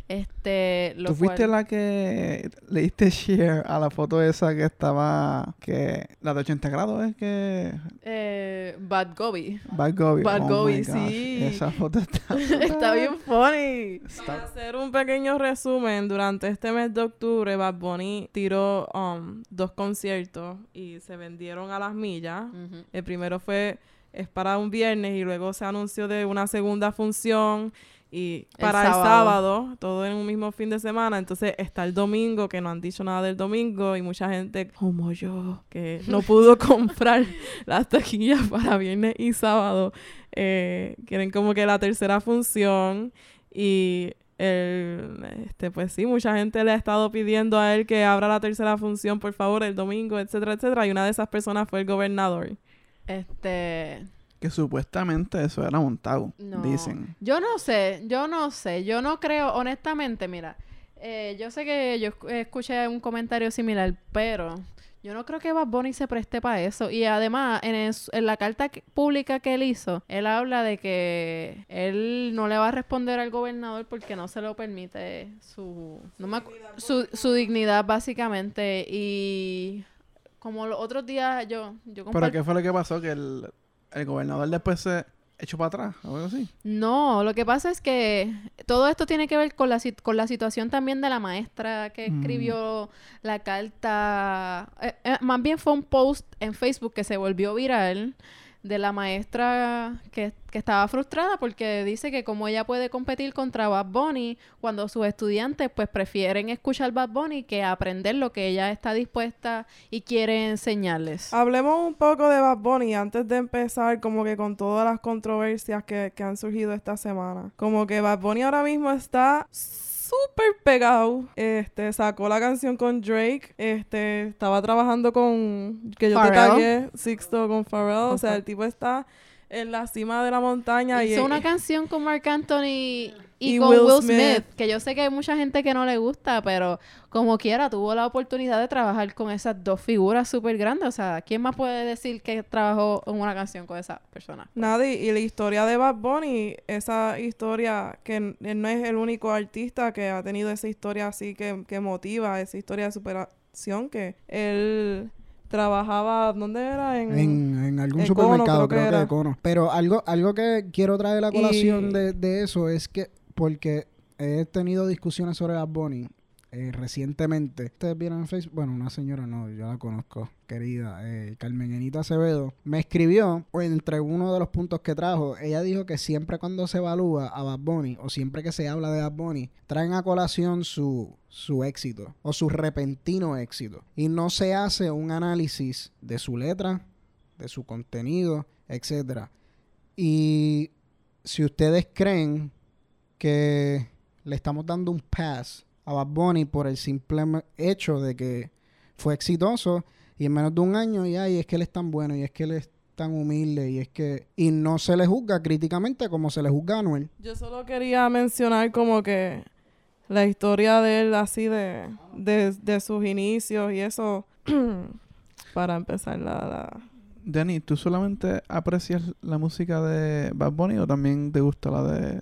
Este, lo ¿Tú fuiste cual- la que le diste share a la foto esa que estaba... que La de 80 grados es que... eh, Bad Gobi. Bad Gobi. Bad oh Gobi, sí. Esa foto está... Está bien funny. Para hacer un pequeño resumen, durante este mes de octubre, Bad Bunny tiró um, dos conciertos y se vendieron a las millas. El primero fue es para un viernes y luego se anunció de una segunda función y El para el sábado. sábado, todo en un mismo fin de semana. Entonces está el domingo, que no han dicho nada del domingo y mucha gente como yo, que no pudo comprar las taquillas para viernes y sábado, eh, quieren como que la tercera función y el, este, pues sí, mucha gente le ha estado pidiendo a él que abra la tercera función, por favor, el domingo, etcétera, etcétera. Y una de esas personas fue el gobernador. Este, Que supuestamente eso era montado. No. Dicen. Yo no sé, yo no sé, yo no creo, honestamente, mira, eh, yo sé que yo esc- escuché un comentario similar, pero yo no creo que Bad Bunny se preste para eso. Y además, en, en la carta que- pública que él hizo, él habla de que él no le va a responder al gobernador porque no se lo permite su, no me su, su dignidad, básicamente. Y como los otros días yo, yo ¿Pero qué fue lo que pasó? Que el, el gobernador después se hecho para atrás o algo así. No, lo que pasa es que todo esto tiene que ver con la, con la situación también de la maestra que Mm. escribió la carta. eh, eh, más bien fue un post en Facebook que se volvió viral de la maestra que, que estaba frustrada porque dice que como ella puede competir contra Bad Bunny cuando sus estudiantes pues prefieren escuchar Bad Bunny que aprender lo que ella está dispuesta y quiere enseñarles. Hablemos un poco de Bad Bunny antes de empezar como que con todas las controversias que, que han surgido esta semana. Como que Bad Bunny ahora mismo está súper pegado. Este, sacó la canción con Drake. Este, estaba trabajando con... Que yo te tagué, Sixto con Pharrell. O sea, el tipo está en la cima de la montaña. y Hizo una canción con Marc Anthony y, Y con Will Will, Smith. Smith. que yo sé que hay mucha gente que no le gusta, pero como quiera tuvo la oportunidad de trabajar con esas dos figuras súper grandes. O sea, ¿quién más puede decir que trabajó en una canción con esa persona? Nadie. Y la historia de Bad Bunny, esa historia que él no es el único artista que ha tenido esa historia así que, que motiva, esa historia de superación que él trabajaba, ¿dónde era? En, En, en algún en supermercado, Cono, creo creo, que que, era. de Cono. Pero algo, algo que quiero traer a colación Y- de, de eso es que, porque he tenido discusiones sobre Bad Bunny eh, recientemente. Ustedes vieron en Facebook, bueno, una señora no, yo la conozco, querida, eh, Carmen Enita Acevedo, me escribió, entre uno de los puntos que trajo, ella dijo que siempre cuando se evalúa a Bad Bunny, o siempre que se habla de Bad Bunny, traen a colación su, su éxito, o su repentino éxito, y no se hace un análisis de su letra, de su contenido, etcétera. Y si ustedes creen que le estamos dando un pass a Bad Bunny por el simple hecho de que fue exitoso y en menos de un año y ay, es que él es tan bueno y es que él es tan humilde y es que y no se le juzga críticamente como se le juzga a Anuel. Yo solo quería mencionar como que la historia de él así de, de, de sus inicios y eso para empezar la, la- Danny, ¿tú solamente aprecias la música de Bad Bunny o también te gusta la de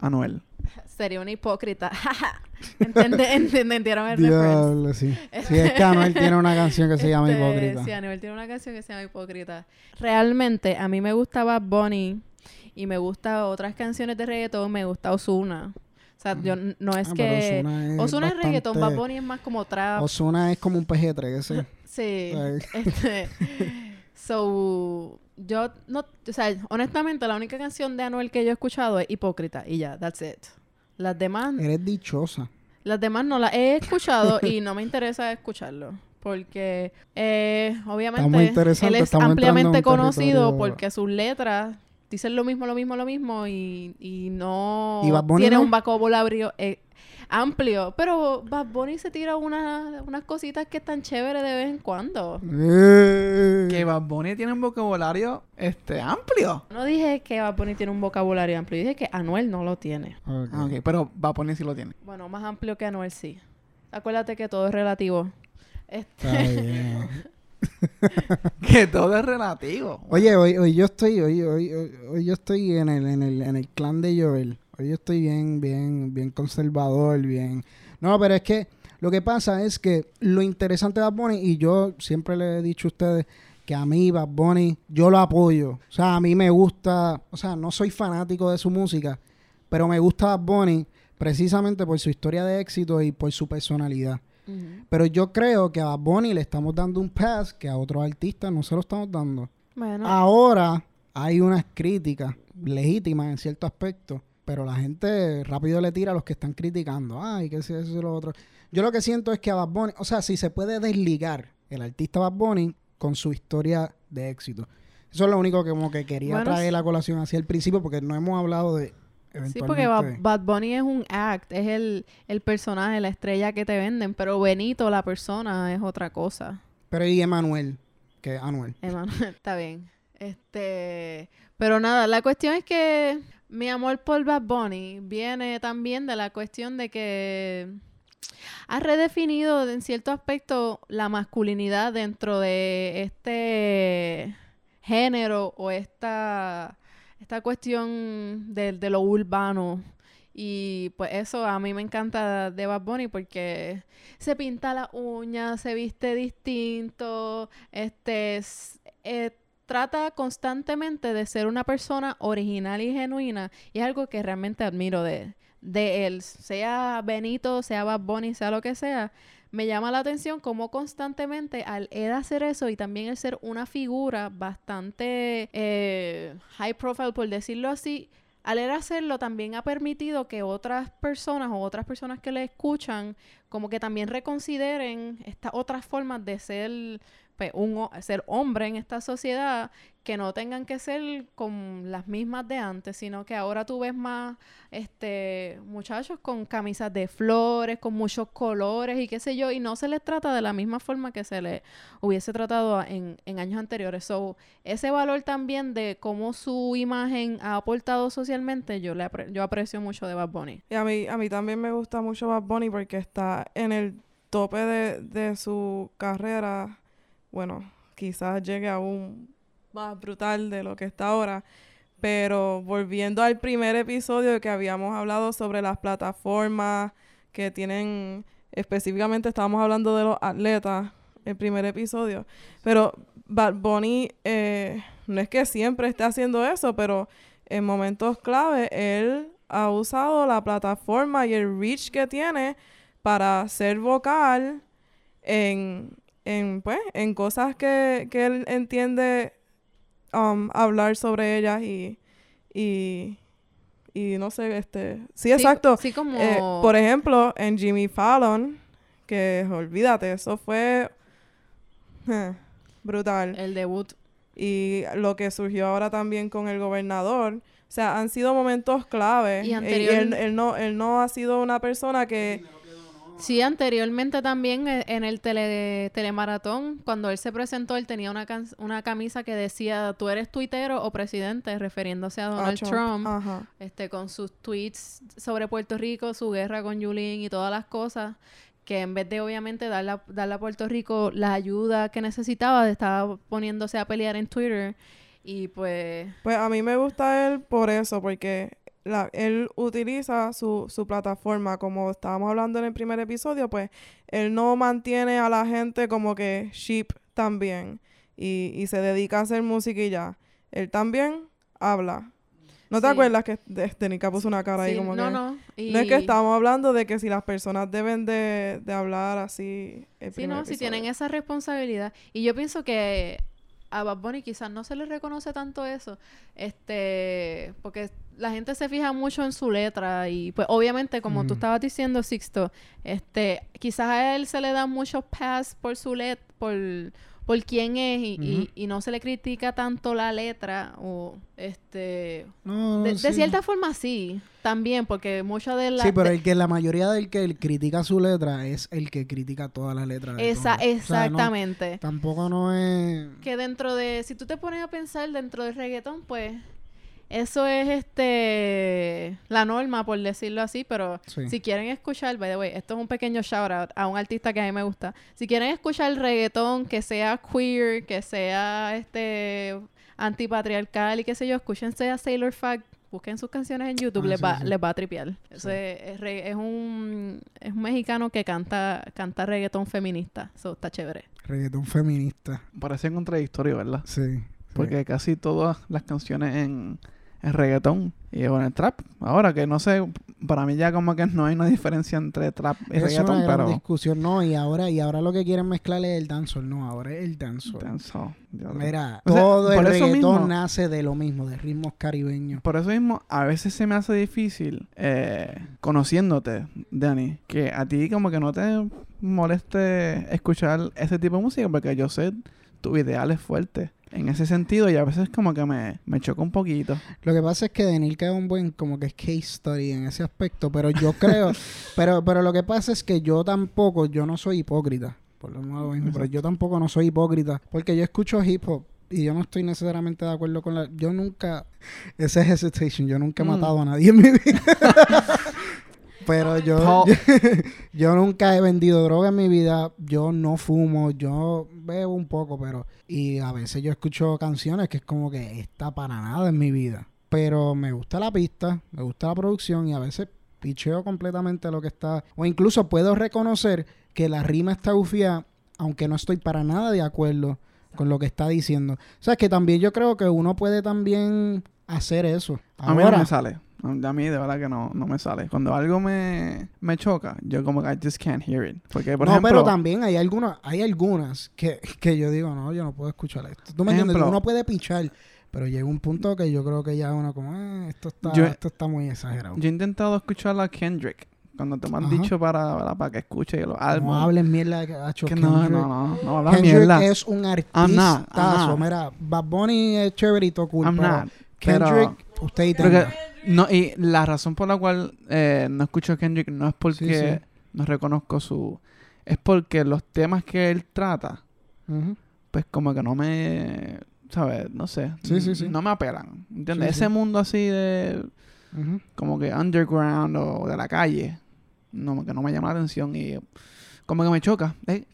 Anuel? Sería una hipócrita. Entende- ent- ¿Entendieron el? Diablo, sí. Sí, es que Anuel tiene una canción que se llama Este, Hipócrita. Sí, Anuel tiene una canción que se llama Hipócrita. Realmente, a mí me gustaba Bonnie y me gusta otras canciones de reggaetón, me gusta Ozuna. O sea, yo n- no es Ah, que... Ozuna es Ozuna es reggaetón, Bad bastante- Bunny es más como trap. Ozuna es como un PG-13 ese. Sí. Ay. Este, so, yo no, o sea, honestamente la única canción de Anuel que yo he escuchado es Hipócrita y ya, that's it. Las demás, Eres dichosa. las demás no las he escuchado y no me interesa escucharlo. Porque eh, obviamente él es ampliamente conocido porque sus letras dicen lo mismo, lo mismo, lo mismo y, y no ¿Y tiene no? un vocabulario eh, amplio. Pero Bad Bunny se tira una- unas cositas que están chéveres de vez en cuando. Que Bad Bunny tiene un vocabulario este amplio. No dije que Bad Bunny tiene un vocabulario amplio, dije que Anuel no lo tiene. Ok. Ah, pero Bad Bunny sí lo tiene. Bueno, más amplio que Anuel sí. Acuérdate que todo es relativo. Este. Que todo es relativo. Oye, hoy, hoy yo estoy, hoy, hoy, hoy, hoy yo estoy en el, en el, en el clan de Joel. Yo estoy bien, bien, bien conservador, bien. No, pero es que lo que pasa es que lo interesante de Bad Bunny, y yo siempre le he dicho a ustedes que a mí Bad Bunny, yo lo apoyo. O sea, a mí me gusta, o sea, no soy fanático de su música, pero me gusta Bad Bunny precisamente por su historia de éxito y por su personalidad. Pero yo creo que a Bad Bunny le estamos dando un pass que a otros artistas no se lo estamos dando. Bueno, Ah, Ahora hay unas críticas legítimas en cierto aspecto, pero la gente rápido le tira a los que están criticando. Ay, que si eso y lo otro. Yo lo que siento es que a Bad Bunny, o sea, si se puede desligar el artista Bad Bunny con su historia de éxito. Eso es lo único que como que quería Bueno, traer la colación hacia el principio porque no hemos hablado de sí, porque Bad Bunny es un act, es el, el personaje, la estrella que te venden, pero Benito, la persona, es otra cosa. Pero y Emanuel, que Anuel. Emanuel, está bien. Este, pero nada, la cuestión es que mi amor por Bad Bunny viene también de la cuestión de que ha redefinido en cierto aspecto la masculinidad dentro de este género o esta, esta cuestión de, lo urbano. Y pues eso a mí me encanta de Bad Bunny porque se pinta las uñas, se viste distinto, este, s- eh, trata constantemente de ser una persona original y genuina y es algo que realmente admiro de, de él, sea Benito, sea Bad Bunny, sea lo que sea. Me llama la atención cómo constantemente al él hacer eso y también el ser una figura bastante eh, high profile, por decirlo así, al él hacerlo también ha permitido que otras personas o otras personas que le escuchan como que también reconsideren estas otras formas de ser un ser hombre en esta sociedad que no tengan que ser con las mismas de antes, sino que ahora tú ves más este muchachos con camisas de flores, con muchos colores y qué sé yo, y no se les trata de la misma forma que se les hubiese tratado en, en años anteriores. So, ese valor también de cómo su imagen ha aportado socialmente, yo le yo aprecio mucho de Bad Bunny. Y a mí, a mí también me gusta mucho Bad Bunny porque está en el tope de, de su carrera bueno, quizás llegue aún más brutal de lo que está ahora. Pero volviendo al primer episodio que habíamos hablado sobre las plataformas que tienen, específicamente estábamos hablando de los atletas, el primer episodio. Pero Bad Bunny eh, no es que siempre esté haciendo eso, pero en momentos clave él ha usado la plataforma y el reach que tiene para ser vocal en, en, pues, en cosas que, que él entiende um, hablar sobre ellas y, y, y no sé, este... Sí, exacto. Sí, como... Eh, por ejemplo, en Jimmy Fallon, que olvídate, eso fue eh, brutal. El debut. Y lo que surgió ahora también con el gobernador. O sea, han sido momentos clave. Y, él, él, no, él no ha sido una persona que... Sí, anteriormente también eh, en el tele, telemaratón, cuando él se presentó, él tenía una, una camisa que decía, tú eres tuitero o presidente, refiriéndose a Donald Trump, este con sus tweets sobre Puerto Rico, su guerra con Yulín y todas las cosas, que en vez de obviamente darle a, darle a Puerto Rico la ayuda que necesitaba, estaba poniéndose a pelear en Twitter. Y pues... Pues a mí me gusta él por eso, porque él utiliza su, su plataforma, como estábamos hablando en el primer episodio, pues él no mantiene a la gente como que sheep también y, y se dedica a hacer música y ya. Él también habla. ¿No te acuerdas que Tenica puso una cara ahí como no, que... No, no. es que estamos hablando de que si las personas deben de, de hablar así... sí, no, si tienen esa responsabilidad. Y yo pienso que a Bad Bunny quizás no se le reconoce tanto eso, este, porque la gente se fija mucho en su letra y pues obviamente como tú estabas diciendo Sixto, este, quizás a él se le da mucho pass por su letra, por por quién es y, y, no se le critica tanto la letra o este de, cierta forma sí también porque mucha de la sí pero el que la mayoría del que critica su letra es el que critica todas las letras Esa, exactamente. tampoco no es que dentro de si tú te pones a pensar dentro del reggaetón pues eso es este la norma, por decirlo así, pero si quieren escuchar, by the way, esto es un pequeño shout out a un artista que a mí me gusta. Si quieren escuchar reggaetón que sea queer, que sea este antipatriarcal y qué sé yo, escúchense a Sailor Fact, busquen sus canciones en YouTube, les, va, les va a tripear. es, es, un, es un mexicano que canta, canta reggaetón feminista, eso está chévere. Reggaetón feminista. Parece contradictorio, ¿verdad? Sí. Porque casi todas las canciones en el reggaetón y en el trap. Ahora que no sé, para mí ya como que no hay una diferencia entre trap y es reggaetón, una pero discusión no y ahora y ahora lo que quieren mezclar es el dancehall, no, ahora es el dancehall. dancehall. Mira, todo el reggaetón nace de lo mismo, de ritmos caribeños. Por eso mismo a veces se me hace difícil eh, conociéndote, Dani, que a ti como que no te moleste escuchar ese tipo de música porque yo sé tu ideal es fuerte en ese sentido y a veces como que me, me choca un poquito. Lo que pasa es que Denil queda un buen como que es case study en ese aspecto, pero yo creo, pero, pero lo que pasa es que yo tampoco, yo no soy hipócrita, por lo menos, pero yo tampoco no soy hipócrita, porque yo escucho hip hop y yo no estoy necesariamente de acuerdo con la, yo nunca, ese es hesitation, yo nunca he mm. matado a nadie en mi vida. Pero yo, yo, nunca he vendido droga en mi vida. Yo no fumo. Yo bebo un poco, pero. Y a veces yo escucho canciones que es como que está para nada en mi vida. Pero me gusta la pista, me gusta la producción y a veces picheo completamente lo que está. O incluso puedo reconocer que la rima está ufía, aunque no estoy para nada de acuerdo con lo que está diciendo. O sea, que también yo creo que uno puede también hacer eso. A mí no me sale. A mí de verdad que no, no me sale. Cuando algo me, me choca, yo como que I just can't hear it. Porque, por no, ejemplo, pero también hay algunas, hay algunas que, que yo digo, no, yo no puedo escuchar esto. ¿Tú me entiendes? Ejemplo. Uno puede pichar, pero llega un punto que yo creo que ya uno como, "Ah, esto está, Yo- esto está muy exagerado. yo he intentado escuchar a Kendrick. Cuando te me han Ajá. dicho para, para, para que escuche los no álbumes. hablen mierda que ha hecho que no, Kendrick. no, no, no hablas Kendrick mierda. es un artista. Mira, Bad Bunny es chéverito, cool, I'm pero not. Pero- Kendrick, usted y tenga. que- no, y la razón por la cual eh, no escucho a Kendrick no es porque Sí, sí. no reconozco su... Es porque los temas que él trata, pues como que no me... ¿Sabes? No sé. Sí, sí, sí. No me apelan. ¿Entiendes? Ese mundo así de... Como que underground o de la calle. No, que no me llama la atención y... Como que me choca. Es,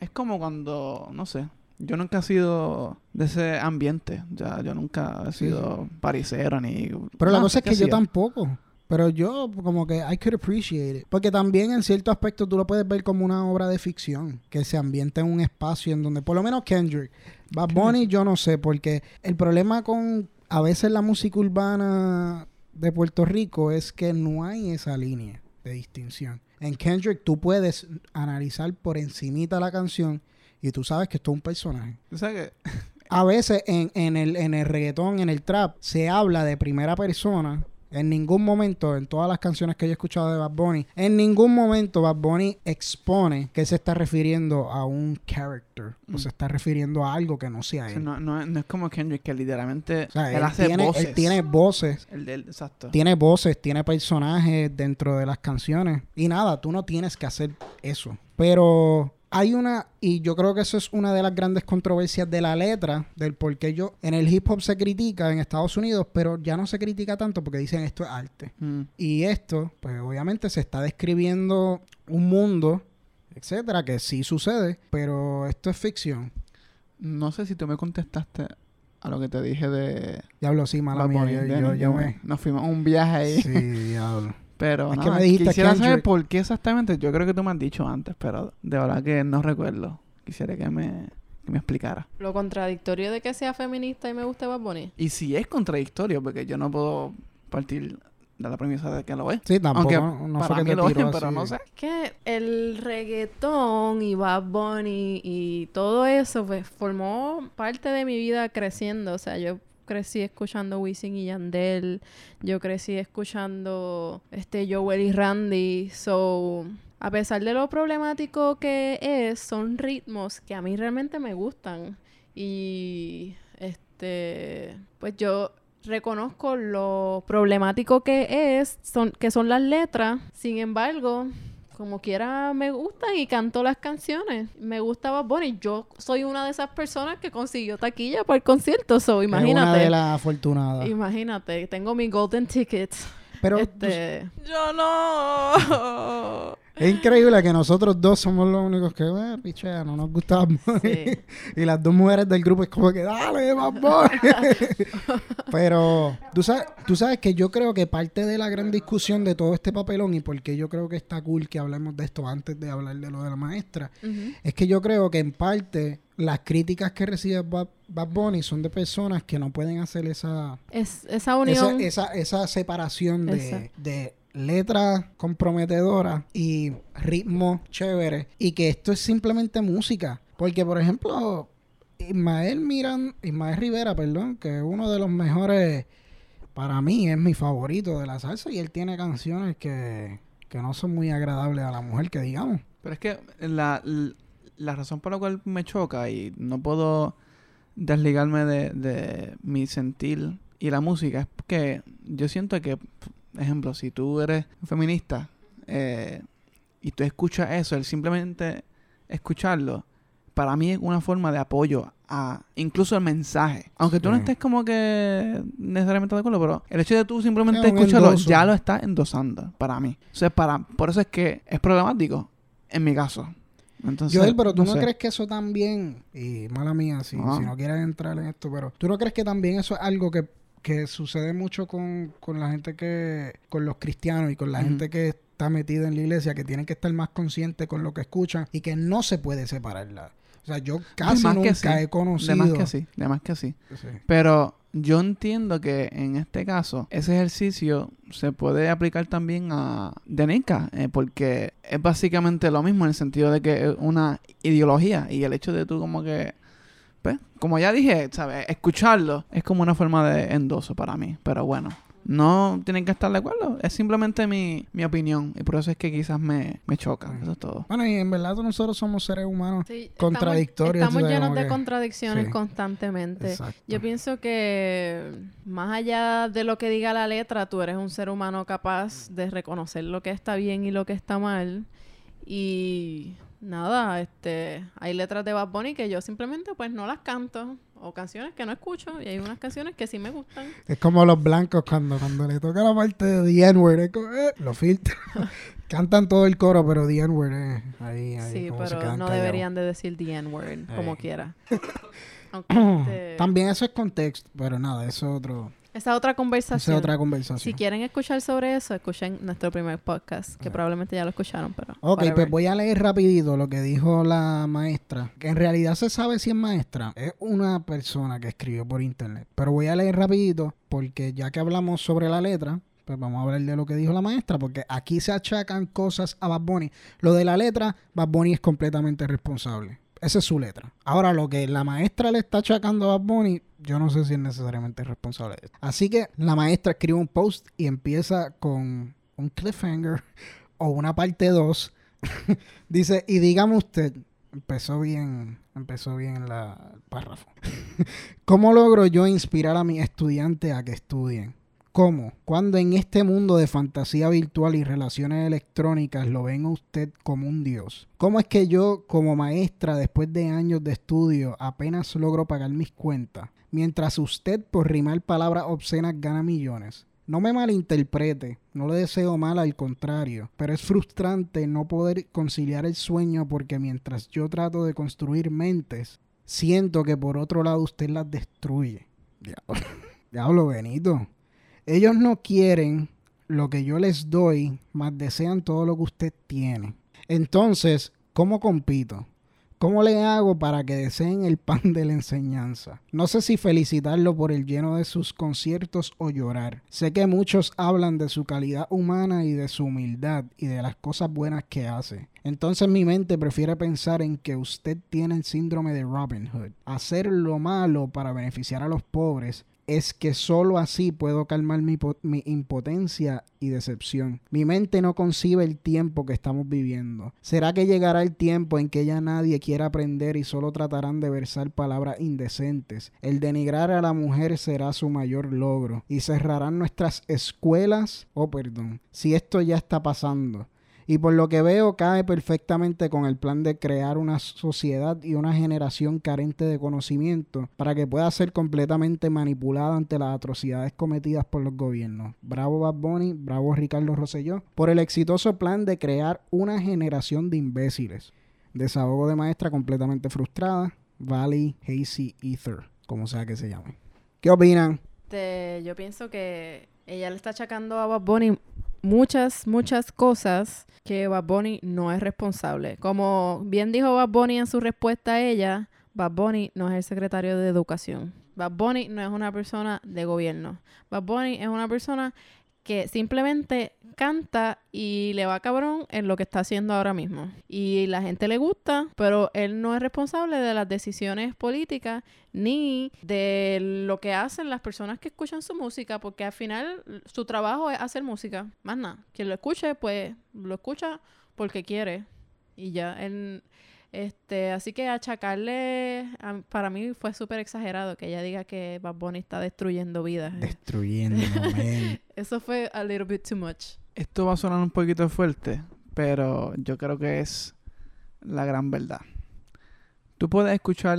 es como cuando... No sé. Yo nunca he sido de ese ambiente. Ya, yo nunca he Sí, sido parisero ni... Pero la cosa es que yo tampoco. Pero yo como que I could appreciate it. Porque también en cierto aspecto tú lo puedes ver como una obra de ficción. Que se ambienta en un espacio en donde, por lo menos Kendrick. Bad Bunny yo no sé. Porque el problema con a veces la música urbana de Puerto Rico es que no hay esa línea de distinción. En Kendrick tú puedes analizar por encimita la canción y tú sabes que esto es un personaje. ¿Tú sabes que A veces en, en, el, en el reggaetón, en el trap, se habla de primera persona. En ningún momento, en todas las canciones que yo he escuchado de Bad Bunny, en ningún momento Bad Bunny expone que se está refiriendo a un character o Mm. se está refiriendo a algo que no sea O sea, él. no, no, no es como Kendrick que literalmente O sea, él, él, hace tiene, voces. él tiene voces, El exacto. tiene voces, tiene personajes dentro de las canciones. Y nada, tú no tienes que hacer eso. Pero hay una, y yo creo que eso es una de las grandes controversias de la letra, del por qué yo, en el hip hop se critica en Estados Unidos, pero ya no se critica tanto porque dicen esto es arte. Mm. Y esto, pues obviamente se está describiendo un mundo, etcétera, que sí sucede, pero esto es ficción. No sé si tú me contestaste a lo que te dije de Diablo, sí, mala mía, yo, yo- me... Nos fuimos a un viaje ahí. Sí, diablo. Pero Es que nada, me dijiste quisiera saber por qué exactamente. Yo creo que tú me has dicho antes, pero de verdad que no recuerdo. Quisiera que me, que me explicara. Lo contradictorio de que sea feminista y me guste Bad Bunny. Y si es contradictorio, porque yo no puedo partir de la premisa de que lo es. Sí, tampoco, Aunque no fue para mí lo es, pero no sé. Es que el reggaetón y Bad Bunny y todo eso pues, formó parte de mi vida creciendo. O sea, yo crecí escuchando Wisin y Yandel. Yo crecí escuchando este Joel y Randy. So, a pesar de lo problemático que es, son ritmos que a mí realmente me gustan. Y este, pues yo reconozco lo problemático que es, son, que son las letras. Sin embargo, como quiera me gustan y canto las canciones. Me gusta Bad Bunny. Yo soy una de esas personas que consiguió taquilla para el concierto. So, Es una imagínate. de las afortunadas. Imagínate, tengo mi golden ticket. Pero este, Yo no. es increíble que nosotros dos somos los únicos que, eh, pichea, no nos gusta Bad. Sí. y las dos mujeres del grupo es como que, dale, Bad. Pero tú sabes, tú sabes que yo creo que parte de la gran discusión de todo este papelón y porque yo creo que está cool que hablemos de esto antes de hablar de lo de la maestra, es que yo creo que en parte las críticas que recibe Bad, Bad Bunny son de personas que no pueden hacer esa, Es, esa esa, unión. esa, esa separación de, Esa. de letra comprometedora y ritmo chévere y que esto es simplemente música. Porque, por ejemplo, Ismael Miran, Ismael Rivera, perdón, que es uno de los mejores, para mí es mi favorito de la salsa y él tiene canciones que, que no son muy agradables a la mujer, que digamos. Pero es que la, la razón por la cual me choca y no puedo desligarme de, de mi sentir y la música es que yo siento que, ejemplo, si tú eres feminista eh, y tú escuchas eso, el simplemente escucharlo, para mí es una forma de apoyo a incluso el mensaje. Aunque tú no estés como que necesariamente de acuerdo, pero el hecho de tú simplemente Es escucharlo endoso. ya lo estás endosando para mí. O sea, para, por eso es que es problemático en mi caso. Entonces, Joel, pero tú no, sé. crees que eso también, y mala mía, si, Ah. si no quieres entrar en esto, pero tú no crees que también eso es algo que, que sucede mucho con, con la gente que, con los cristianos y con la gente que está metida en la iglesia, que tienen que estar más conscientes con lo que escuchan y que no se puede separarla. O sea, yo casi que nunca sí. he conocido. De más que sí, de más que sí. Sí. Pero yo entiendo que en este caso ese ejercicio se puede aplicar también a Denica, eh, porque es básicamente lo mismo en el sentido de que es una ideología y el hecho de tú como que, pues, como ya dije, ¿sabes? Escucharlo es como una forma de endoso para mí, pero bueno. No tienen que estar de acuerdo, es simplemente mi, mi opinión y por eso es que quizás me, me choca, eso es todo. Bueno, y en verdad nosotros somos seres humanos. Sí, estamos- Contradictorios, Estamos, sea, llenos de que- contradicciones sí. constantemente. Exacto. Yo pienso que más allá de lo que diga la letra, tú eres un ser humano capaz de reconocer lo que está bien y lo que está mal. Y nada, este, hay letras de Bad Bunny que yo simplemente pues no las canto. O canciones que no escucho. Y hay unas canciones que sí me gustan. Es como los blancos cuando, cuando le toca la parte de The N-word, es como, eh, lo filtran. Cantan todo el coro, pero The N-word eh, ahí, ahí Sí, pero no deberían de decir the N-word como quiera. Aunque, este, También eso es contexto, pero nada, eso es otro, esa otra esa conversación. es otra conversación. Si quieren escuchar sobre eso, escuchen nuestro primer podcast, que probablemente ya lo escucharon, pero... Ok, whatever. pues voy a leer rapidito lo que dijo la maestra. Que en realidad se sabe si es maestra. Es una persona que escribió por internet. Pero voy a leer rapidito porque ya que hablamos sobre la letra, pues vamos a hablar de lo que dijo la maestra. Porque aquí se achacan cosas a Bad Bunny. Lo de la letra, Bad Bunny es completamente responsable. Esa es su letra. Ahora, lo que la maestra le está achacando a Bad Bunny, yo no sé si es necesariamente responsable de esto. Así que la maestra escribe un post y empieza con un cliffhanger o una parte 2 Dice, y dígame usted, empezó bien, empezó bien la, el párrafo. ¿Cómo logro yo inspirar a mis estudiantes a que estudien? ¿Cómo? Cuando en este mundo de fantasía virtual y relaciones electrónicas lo ven a usted como un dios. ¿Cómo es que yo, como maestra, después de años de estudio, apenas logro pagar mis cuentas? Mientras usted, por rimar palabras obscenas, gana millones. No me malinterprete, no le deseo mal al contrario, pero es frustrante no poder conciliar el sueño porque mientras yo trato de construir mentes, siento que por otro lado usted las destruye. Diablo, Diablo Benito. Ellos no quieren lo que yo les doy, más desean todo lo que usted tiene. Entonces, ¿cómo compito? ¿Cómo le hago para que deseen el pan de la enseñanza? No sé si felicitarlo por el lleno de sus conciertos o llorar. Sé que muchos hablan de su calidad humana y de su humildad y de las cosas buenas que hace. Entonces mi mente prefiere pensar en que usted tiene el síndrome de Robin Hood. Hacer lo malo para beneficiar a los pobres es que solo así puedo calmar mi, mi impotencia y decepción. Mi mente no concibe el tiempo que estamos viviendo. ¿Será que llegará el tiempo en que ya nadie quiera aprender y solo tratarán de versar palabras indecentes? El denigrar a la mujer será su mayor logro y cerrarán nuestras escuelas. Oh, perdón. Si esto ya está pasando. Y por lo que veo cae perfectamente con el plan de crear una sociedad y una generación carente de conocimiento para que pueda ser completamente manipulada ante las atrocidades cometidas por los gobiernos. Bravo Bad Bunny, bravo Ricardo Rosselló, por el exitoso plan de crear una generación de imbéciles. Desahogo de maestra completamente frustrada, Valley Hazy Ether, como sea que se llame. ¿Qué opinan? Este, yo pienso que ella le está achacando a Bad Bunny muchas, muchas cosas que Bad Bunny no es responsable. Como bien dijo Bad Bunny en su respuesta a ella, Bad Bunny no es el secretario de Educación. Bad Bunny no es una persona de gobierno. Bad Bunny es una persona que simplemente canta y le va cabrón en lo que está haciendo ahora mismo. Y la gente le gusta, pero él no es responsable de las decisiones políticas ni de lo que hacen las personas que escuchan su música, porque al final su trabajo es hacer música, más nada. Quien lo escuche, pues lo escucha porque quiere. Y ya, él, este, así que achacarle, a- para mí fue súper exagerado que ella diga que Bad Bunny está destruyendo vidas. Destruyendo. Eso fue a little bit too much. Esto va a sonar un poquito fuerte, pero yo creo que es la gran verdad. Tú puedes escuchar,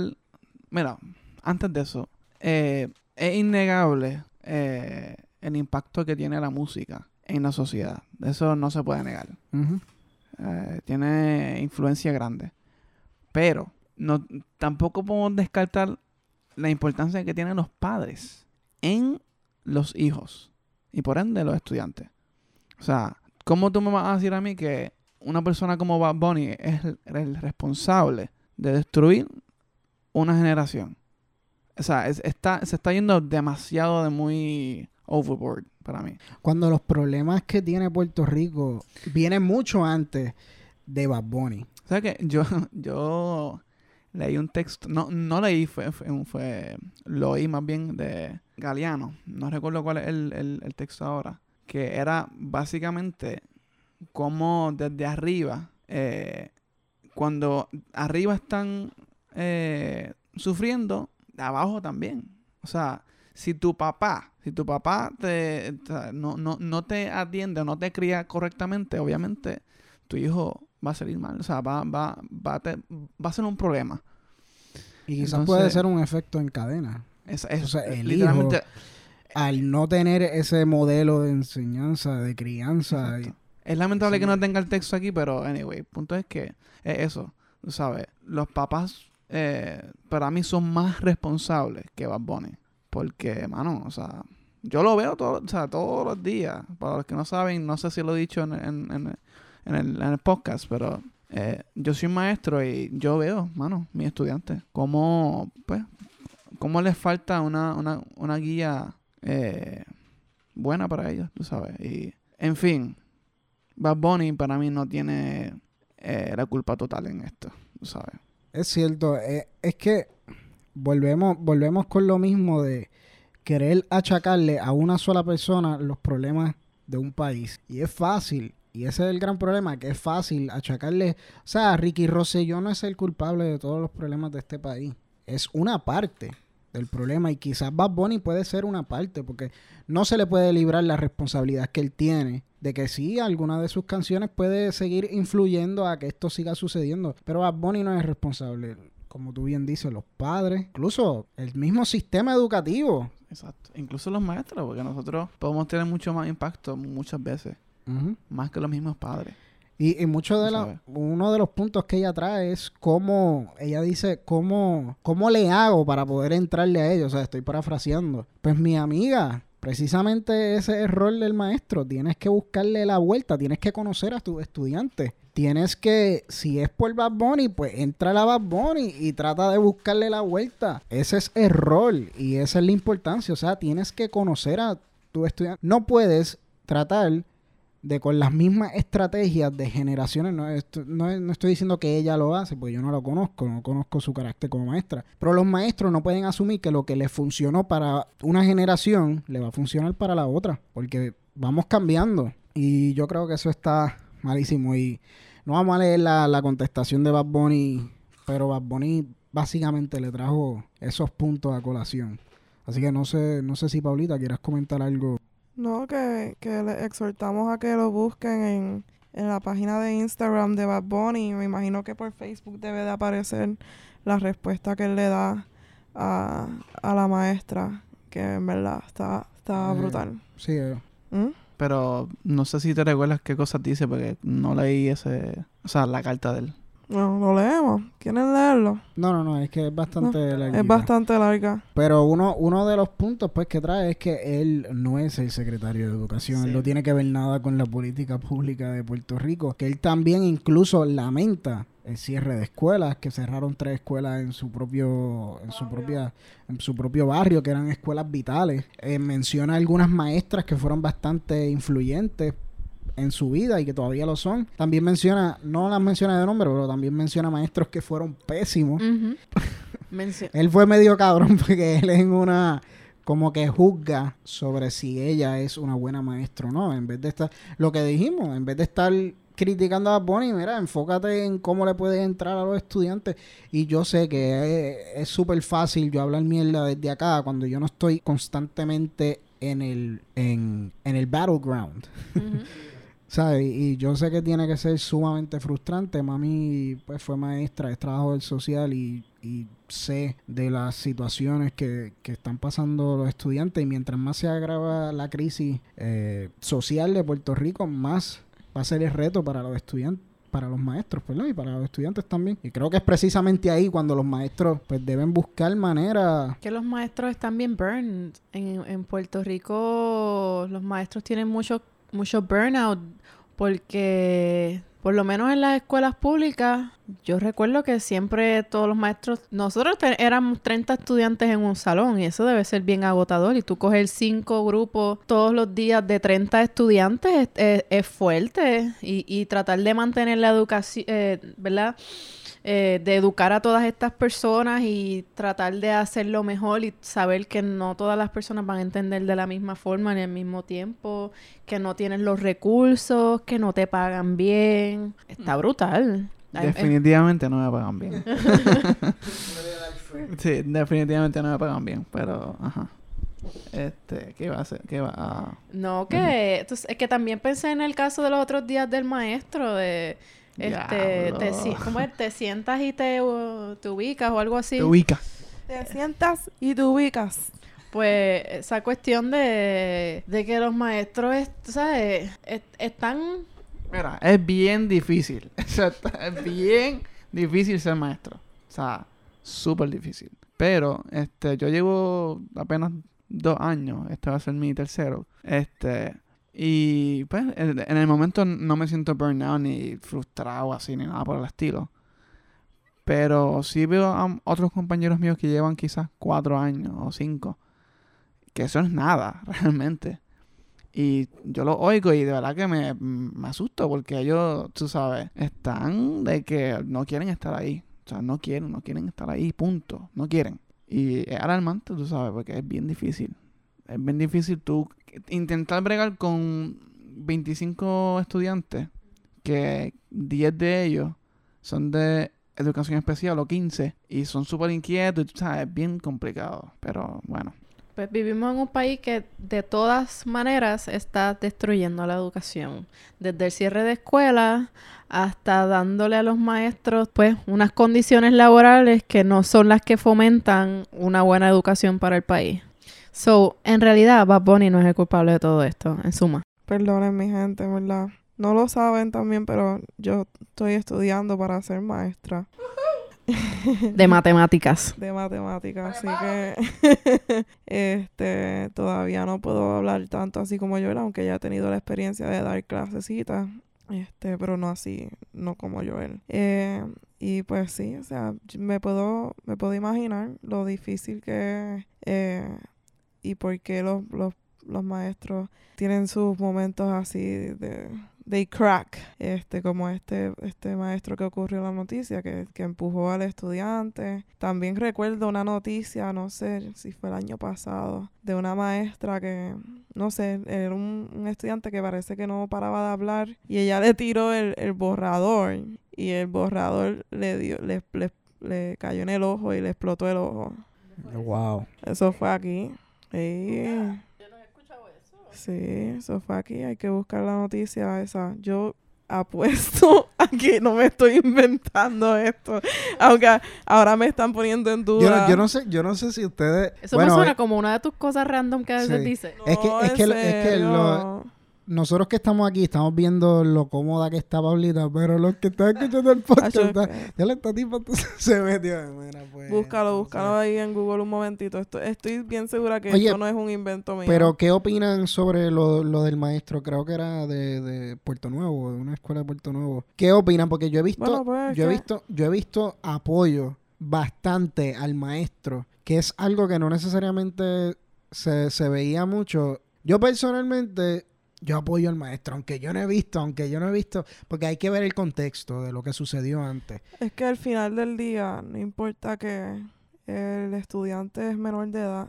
mira, antes de eso, eh, es innegable eh, el impacto que tiene la música en la sociedad. Eso no se puede negar. Eh, tiene influencia grande. Pero no, tampoco podemos descartar la importancia que tienen los padres en los hijos y por ende los estudiantes. O sea, ¿cómo tú me vas a decir a mí que una persona como Bad Bunny es el, responsable de destruir una generación. O sea, es- está, se está yendo demasiado de muy overboard para mí. Cuando los problemas que tiene Puerto Rico vienen mucho antes de Bad Bunny. ¿Sabes qué? Yo, yo leí un texto, no, no leí, fue, fue, fue- lo oí más bien de Galeano, no recuerdo cuál es el, el- texto ahora, que era básicamente como desde arriba, eh, cuando arriba están eh, sufriendo, abajo también. O sea, si tu papá, si tu papá te- no, no, no te atiende o no te cría correctamente, obviamente tu hijo va a salir mal. O sea, va, va, va, a, te- va a ser un problema. Y quizás Entonces- puede ser un efecto en cadena. Es, es- O sea, el literalmente. Al no tener ese modelo de enseñanza, de crianza. y-. Es lamentable Sí. que no tenga el texto aquí, pero anyway, el punto es que es eso, sabes, los papás eh, para mí son más responsables que Bad Bunny, porque, mano, o sea, yo lo veo todo, o sea, todos los días, para los que no saben, no sé si lo he dicho en, en- en- en el, podcast, pero eh, yo soy maestro y yo veo, mano, mis estudiantes, cómo, pues, cómo les falta una, una, una guía eh, buena para ellos, tú sabes, y, en fin, Bad Bunny para mí no tiene eh, la culpa total en esto, tú sabes. Es cierto, es que volvemos, volvemos con lo mismo de querer achacarle a una sola persona los problemas de un país. Y es fácil, y ese es el gran problema, que es fácil achacarle, o sea, Ricky Rosselló no es el culpable de todos los problemas de este país. Es una parte del problema y quizás Bad Bunny puede ser una parte porque no se le puede librar la responsabilidad que él tiene de que sí, alguna de sus canciones puede seguir influyendo a que esto siga sucediendo, pero Bad Bunny no es responsable. Como tú bien dices, los padres, incluso el mismo sistema educativo. Exacto. Incluso los maestros, porque nosotros podemos tener mucho más impacto muchas veces, Más que los mismos padres. Y, y mucho de la, uno de los puntos que ella trae es cómo, ella dice, cómo, cómo le hago para poder entrarle a ellos. O sea, estoy parafraseando. Pues mi amiga, precisamente ese es el rol del maestro. Tienes que buscarle la vuelta, tienes que conocer a tus estudiantes. Tienes que, si es por Bad Bunny, pues entra a la Bad Bunny y trata de buscarle la vuelta. Ese es el rol y esa es la importancia. O sea, tienes que conocer a tu estudiante. No puedes tratar de con las mismas estrategias de generaciones, no, esto- no, no estoy diciendo que ella lo hace, porque yo no lo conozco, no conozco su carácter como maestra, pero los maestros no pueden asumir que lo que les funcionó para una generación le va a funcionar para la otra, porque vamos cambiando y yo creo que eso está malísimo y no vamos a leer la, la contestación de Bad Bunny, pero Bad Bunny básicamente le trajo esos puntos a colación. Así que no sé, no sé si Paulita quieras comentar algo. No, que, que le exhortamos a que lo busquen en, en la página de Instagram de Bad Bunny. Me imagino que por Facebook debe de aparecer la respuesta que él le da a, a la maestra, que en verdad está, está Eh, brutal. Sí, eh, ¿Mm? Pero no sé si te recuerdas qué cosas dice, porque no leí ese, o sea, la carta de él. No, lo leemos. ¿Quieren leerlo? No, no, no, es que es bastante larguita. Es bastante larga. Pero uno, uno de los puntos pues que trae es que él no es el secretario de Educación, él no tiene que ver nada con la política pública de Puerto Rico, que él también incluso lamenta el cierre de escuelas, que cerraron tres escuelas en su propio, en su propia, en su propio barrio, que eran escuelas vitales. Eh, menciona algunas maestras que fueron bastante influyentes en su vida y que todavía lo son. También menciona, no las menciona de nombre, pero también menciona maestros que fueron pésimos. Él fue medio cabrón porque él en una como que juzga sobre si ella es una buena maestra o no, en vez de estar lo que dijimos, en vez de estar criticando a Bonnie, mira, enfócate en cómo le puedes entrar a los estudiantes y yo sé que es- súper fácil yo hablar mierda desde acá cuando yo no estoy constantemente en el en, en el battleground. ¿Sabes? Y yo sé que tiene que ser sumamente frustrante. Mami, pues fue maestra, es trabajo del social y, y sé de las situaciones que, que están pasando los estudiantes. Y mientras más se agrava la crisis eh, social de Puerto Rico, más va a ser el reto para los estudiantes para los maestros, perdón, y para los estudiantes también. Y creo que es precisamente ahí cuando los maestros pues deben buscar maneras Que los maestros están bien burned. En, en Puerto Rico los maestros tienen mucho, mucho burnout porque por lo menos en las escuelas públicas, yo recuerdo que siempre todos los maestros, nosotros éramos 30 estudiantes en un salón y eso debe ser bien agotador. Y tú coger cinco grupos todos los días de 30 estudiantes es, es- es fuerte y, y tratar de mantener la educación, eh, ¿verdad? Eh, de educar a todas estas personas y tratar de hacerlo mejor y saber que no todas las personas van a entender de la misma forma en el mismo tiempo, que no tienes los recursos, que no te pagan bien. Está brutal. Ay, eh, Definitivamente no me pagan bien. sí, definitivamente no me pagan bien, pero ajá. Este, ¿qué va a hacer? ¿Qué va a...? No, que entonces, es que también pensé en el caso de los otros días del maestro de este te, ¿cómo es? te sientas y te, uh, te ubicas o algo así. Te ubica. Te sientas y te ubicas. Pues esa cuestión de, de que los maestros, es- ¿sabes? Es- están Es bien difícil. Es bien difícil ser maestro. O sea, súper difícil. Pero, este, yo llevo apenas dos años. Este va a ser mi tercero. Este, y pues, en, en el momento no me siento burnout ni frustrado así, ni nada por el estilo. Pero sí veo a otros compañeros míos que llevan quizás cuatro años o cinco. Que eso es nada, realmente. Y yo lo oigo y de verdad que me, me asusto porque ellos, tú sabes, están de que no quieren estar ahí. O sea, no quieren, no quieren estar ahí, punto. No quieren. Y es alarmante, tú sabes, porque es bien difícil. Es bien difícil tú intentar bregar con 25 estudiantes, que 10 de ellos son de educación especial o 15, y son súper inquietos, y tú sabes, es bien complicado. Pero bueno, Pues vivimos en un país que de todas maneras está destruyendo la educación. Desde el cierre de escuelas hasta dándole a los maestros pues unas condiciones laborales que no son las que fomentan una buena educación para el país. So, en realidad, Bad Bunny no es el culpable de todo esto, en suma. Perdonen mi gente, en ¿verdad? No lo saben también, pero yo estoy estudiando para ser maestra De matemáticas. de matemáticas, así que este todavía no puedo hablar tanto así como Joel, aunque ya he tenido la experiencia de dar clasecitas, este, pero no así, no como Joel. Eh, y pues sí, o sea, yo me puedo, me puedo imaginar lo difícil que es eh, y por qué los, los, los maestros tienen sus momentos así de they crack, este, como este, este maestro que ocurrió en la noticia, que, que empujó al estudiante. También recuerdo una noticia, no sé si fue el año pasado, de una maestra que, no sé, era un, un estudiante que parece que no paraba de hablar y ella le tiró el, el borrador y el borrador le dio, le, le, le cayó en el ojo y le explotó el ojo. Wow. Eso fue aquí. Sí. Sí, eso fue aquí. Hay que buscar la noticia esa. Yo apuesto a que no me estoy inventando esto. Aunque ahora me están poniendo en duda. Yo no, yo no sé, yo no sé si ustedes. Eso bueno, me suena eh, como una de tus cosas random que a veces Sí. dices. es que- es que lo- es que lo-. Nosotros que estamos aquí estamos viendo lo cómoda que está Pablita, pero los que están escuchando el podcast, está- ya está tipo se metió. Mira, pues, Búscalo, búscalo ahí en Google un momentito. Esto, estoy bien segura que Oye, esto no es un invento mío. Pero, ¿qué opinan sobre lo, lo del maestro? Creo que era de, de Puerto Nuevo, de una escuela de Puerto Nuevo. ¿Qué opinan? Porque yo he visto, Bueno, pues, yo he visto, yo he visto apoyo bastante al maestro, que es algo que no necesariamente se, se veía mucho. Yo personalmente, yo apoyo al maestro, aunque yo no he visto, aunque yo no he visto, porque hay que ver el contexto de lo que sucedió antes. Es que al final del día, no importa que el estudiante es menor de edad,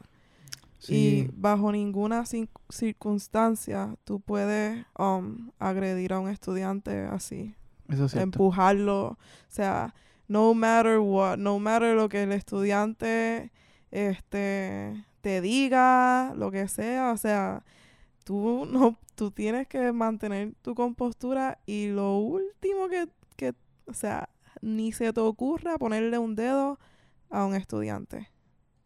Y Sí, bajo ninguna circunstancia tú puedes um, agredir a un estudiante así, eso es empujarlo, o sea, no matter what, no matter lo que el estudiante este te diga, lo que sea, o sea, tú no tú tienes que mantener tu compostura y lo último que, que o sea, ni se te ocurra ponerle un dedo a un estudiante.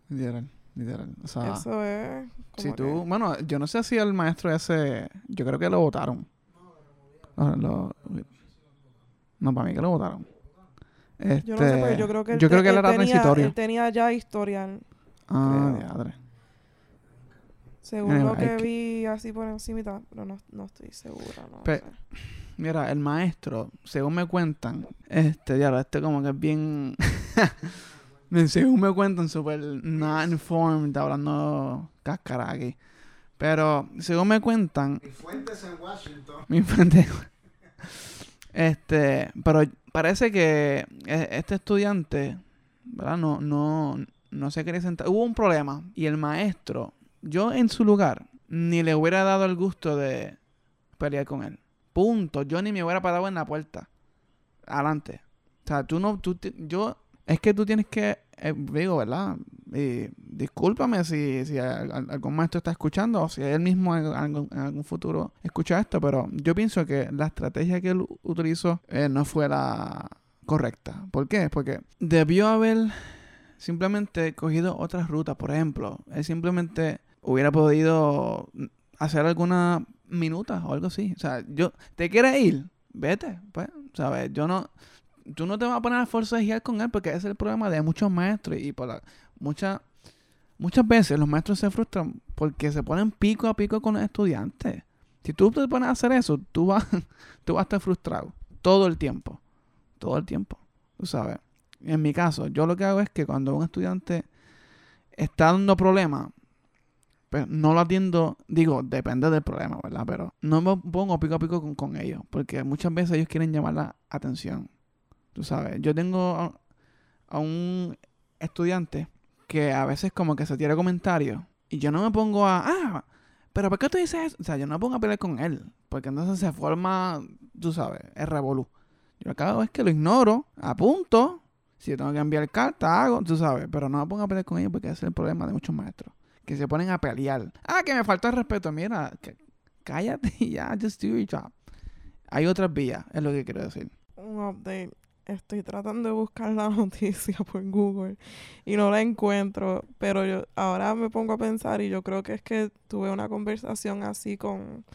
Literal, literal. O sea, Eso es si tú, que- bueno, yo no sé si el maestro ese, yo creo que lo votaron. Lo- lo- no, para mí que lo votaron. Yo no sé, pero Este, yo creo que él, yo creo que él era tenía, transitorio. él tenía ya historial. ah, diadre. Según Anyway, lo que vi así por encima, pero no, no estoy segura. No Pe- sé. Mira, el maestro, según me cuentan, este, ya, este como que es bien... según me cuentan, súper not informed, hablando cáscara aquí. Pero, según me cuentan... Mi fuente es en Washington. Mi fuente... este, pero parece que e- este estudiante, ¿verdad? No, no, no se quería sentar. Hubo un problema y el maestro, yo en su lugar, ni le hubiera dado el gusto de pelear con él. Punto. Yo ni me hubiera parado en la puerta. Adelante. O sea, tú no, tú, yo, es que tú tienes que, eh, digo, ¿verdad? Y discúlpame si, si al- al- algún maestro está escuchando o si él mismo en, algún- futuro escucha esto, pero yo pienso que la estrategia que él utilizó eh, no fue la correcta. ¿Por qué? Porque debió haber simplemente cogido otras rutas. Por ejemplo, él simplemente hubiera podido hacer alguna minuta o algo así. O sea, yo, ¿te quieres ir? Vete, pues, ¿sabes? Yo no, tú no te vas a poner a forcejear con él porque ese es el problema de muchos maestros y por la, muchas, muchas veces los maestros se frustran porque se ponen pico a pico con los estudiantes. Si tú te pones a hacer eso, tú vas, tú vas a estar frustrado todo el tiempo. Todo el tiempo. Sabes. En mi caso, yo lo que hago es que cuando un estudiante está dando problemas, pues no lo atiendo, digo, depende del problema, ¿verdad? Pero no me pongo pico a pico con, con ellos, porque muchas veces ellos quieren llamar la atención. Tú sabes, yo tengo a, un estudiante que a veces como que se tira comentarios y yo no me pongo a, ah, pero ¿por qué tú dices eso? O sea, yo no me pongo a pelear con él, porque entonces se forma, tú sabes, el revolú. Yo cada vez que lo ignoro, apunto, si tengo que enviar carta, hago, tú sabes, pero no me pongo a pelear con ellos porque ese es el problema de muchos maestros, que se ponen a pelear. Ah, que me falta el respeto, mira, cállate y ya, just do your job. Hay otras vías, es lo que quiero decir. Un update. Estoy tratando de buscar la noticia por Google y no la encuentro, pero yo ahora me pongo a pensar y yo creo que es que tuve una conversación así con,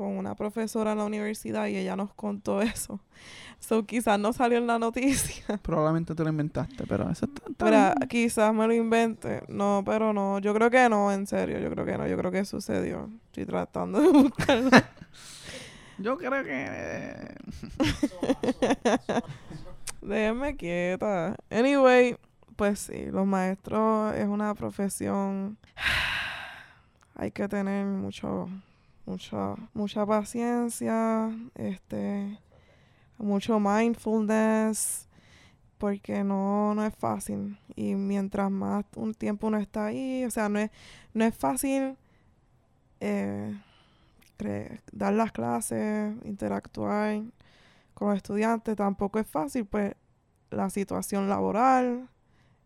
con una profesora en la universidad y ella nos contó eso. So quizás no salió en la noticia. Probablemente te lo inventaste, pero eso está, bien. quizás me lo invente. No, pero no. Yo creo que no, en serio. Yo creo que no. Yo creo que sucedió. Estoy tratando de buscarlo. Yo creo que... eh, Déjenme quieta. Anyway, pues sí, los maestros es una profesión. Hay que tener mucho, mucho, mucha paciencia, este, mucho mindfulness, porque no, no es fácil. Y mientras más un tiempo uno está ahí, o sea, no es, no es fácil eh, dar las clases, interactuar con los estudiantes tampoco es fácil, pues la situación laboral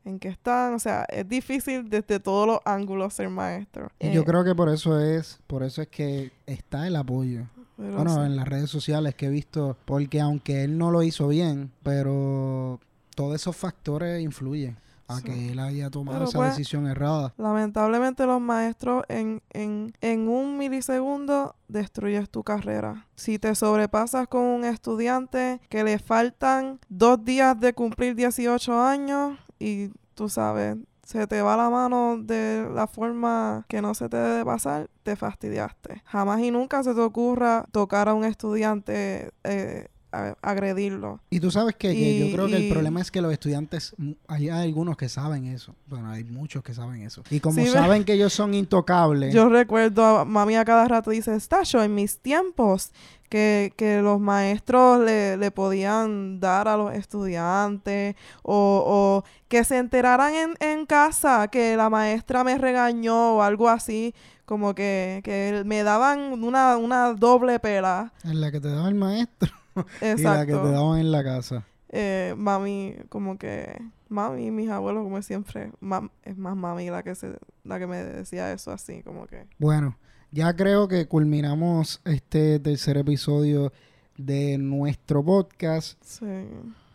en que están, o sea, es difícil desde todos los ángulos ser maestro. Y yo Eh, creo que por eso es, por eso es que está el apoyo. Bueno, sí. en las redes sociales que he visto, porque aunque él no lo hizo bien, pero todos esos factores influyen a Sí. que él haya tomado Pero esa pues- decisión errada. Lamentablemente los maestros en, en, en un milisegundo destruyes tu carrera. Si te sobrepasas con un estudiante que le faltan dos días de cumplir 18 años y tú sabes, se te va la mano de la forma que no se te debe pasar, te fastidiaste. Jamás y nunca se te ocurra tocar a un estudiante, eh, a- agredirlo. Y tú sabes que, yo creo que el problema es que los estudiantes, hay algunos que saben eso. Bueno, hay muchos que saben eso. Y como Sí, saben que ellos son intocables, Yo recuerdo, a mami a cada rato dice, Stacho, en mis tiempos, que, que los maestros le, le podían dar a los estudiantes o, o que se enteraran en, en casa que la maestra me regañó o algo así, como que, que me daban una, una doble pela. en la que te daba el maestro y la que te Exacto. daban en la casa. Eh, mami, como que, mami y mis abuelos, como siempre, mam- es más mami la que, se, la que me decía eso así, como que... Bueno, ya creo que culminamos este tercer episodio de nuestro podcast. Sí.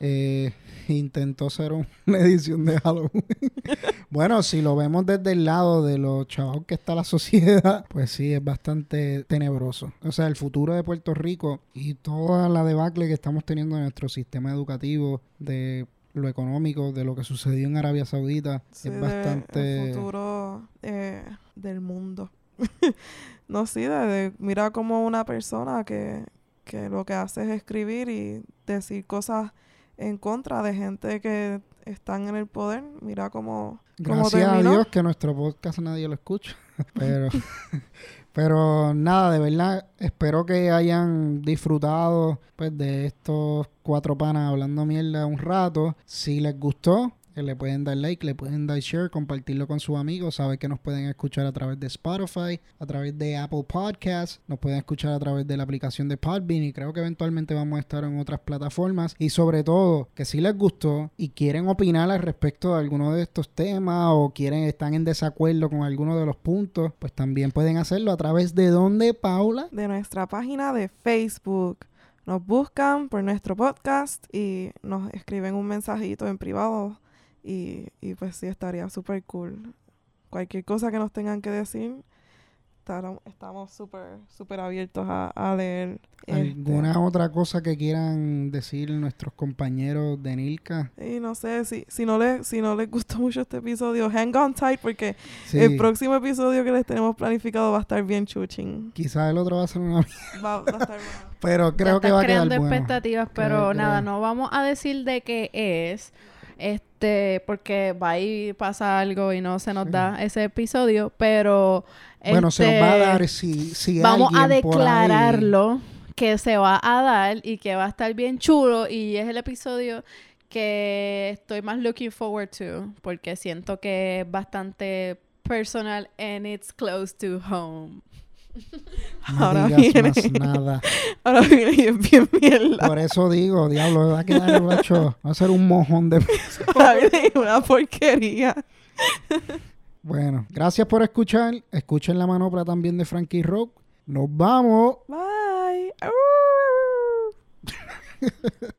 Eh, intentó ser un- una edición de Halloween. bueno, si lo vemos desde el lado de los chavos que está la sociedad, pues sí, es bastante tenebroso. O sea, el futuro de Puerto Rico y toda la debacle que estamos teniendo en nuestro sistema educativo, de lo económico, de lo que sucedió en Arabia Saudita, Sí, es de- bastante... el futuro eh, del mundo. no, sí, de, de- mira como una persona que, que lo que hace es escribir y decir cosas en contra de gente que están en el poder. Mira cómo, cómo Gracias a. Dios que nuestro podcast nadie lo escucha. Pero, pero nada, de verdad, espero que hayan disfrutado pues de estos cuatro panas hablando mierda un rato. Si les gustó, le pueden dar like, le pueden dar share, compartirlo con sus amigos. Saben que nos pueden escuchar a través de Spotify, a través de Apple Podcasts, nos pueden escuchar a través de la aplicación de Podbean y creo que eventualmente vamos a estar en otras plataformas. Y sobre todo, que si les gustó y quieren opinar al respecto de alguno de estos temas o quieren están en desacuerdo con alguno de los puntos, pues también pueden hacerlo a través de donde, Paula. de nuestra página de Facebook. Nos buscan por nuestro podcast y nos escriben un mensajito en privado y, y pues sí, estaría súper cool. Cualquier cosa que nos tengan que decir, estamos súper súper abiertos a, a leer. este, ¿Alguna otra cosa que quieran decir nuestros compañeros de Nilka? Y no sé, si, si, no les, si no les gustó mucho este episodio, hang on tight porque Sí, el próximo episodio que les tenemos planificado va a estar bien chuching. quizás el otro va a ser una... Va, va a estar bueno. Pero creo Ya que va a quedar creando bueno. expectativas, Creo- pero creo. nada, no vamos a decir de qué es. Este, porque va y pasa algo y no se nos Sí. da ese episodio, pero Bueno, se nos va a este, dar si, si vamos a declararlo que se va a dar y que va a estar bien chulo y es el episodio que estoy más looking forward to porque siento que es bastante personal and it's close to home. No Ahora viene. más nada. Ahora viene y es bien mierda. Por eso digo, diablo, va a quedar macho. Va a ser un mojón de... Ahora viene una porquería. Bueno, gracias por escuchar. Escuchen la manopla también de Frankie Rock. Nos vamos. Bye.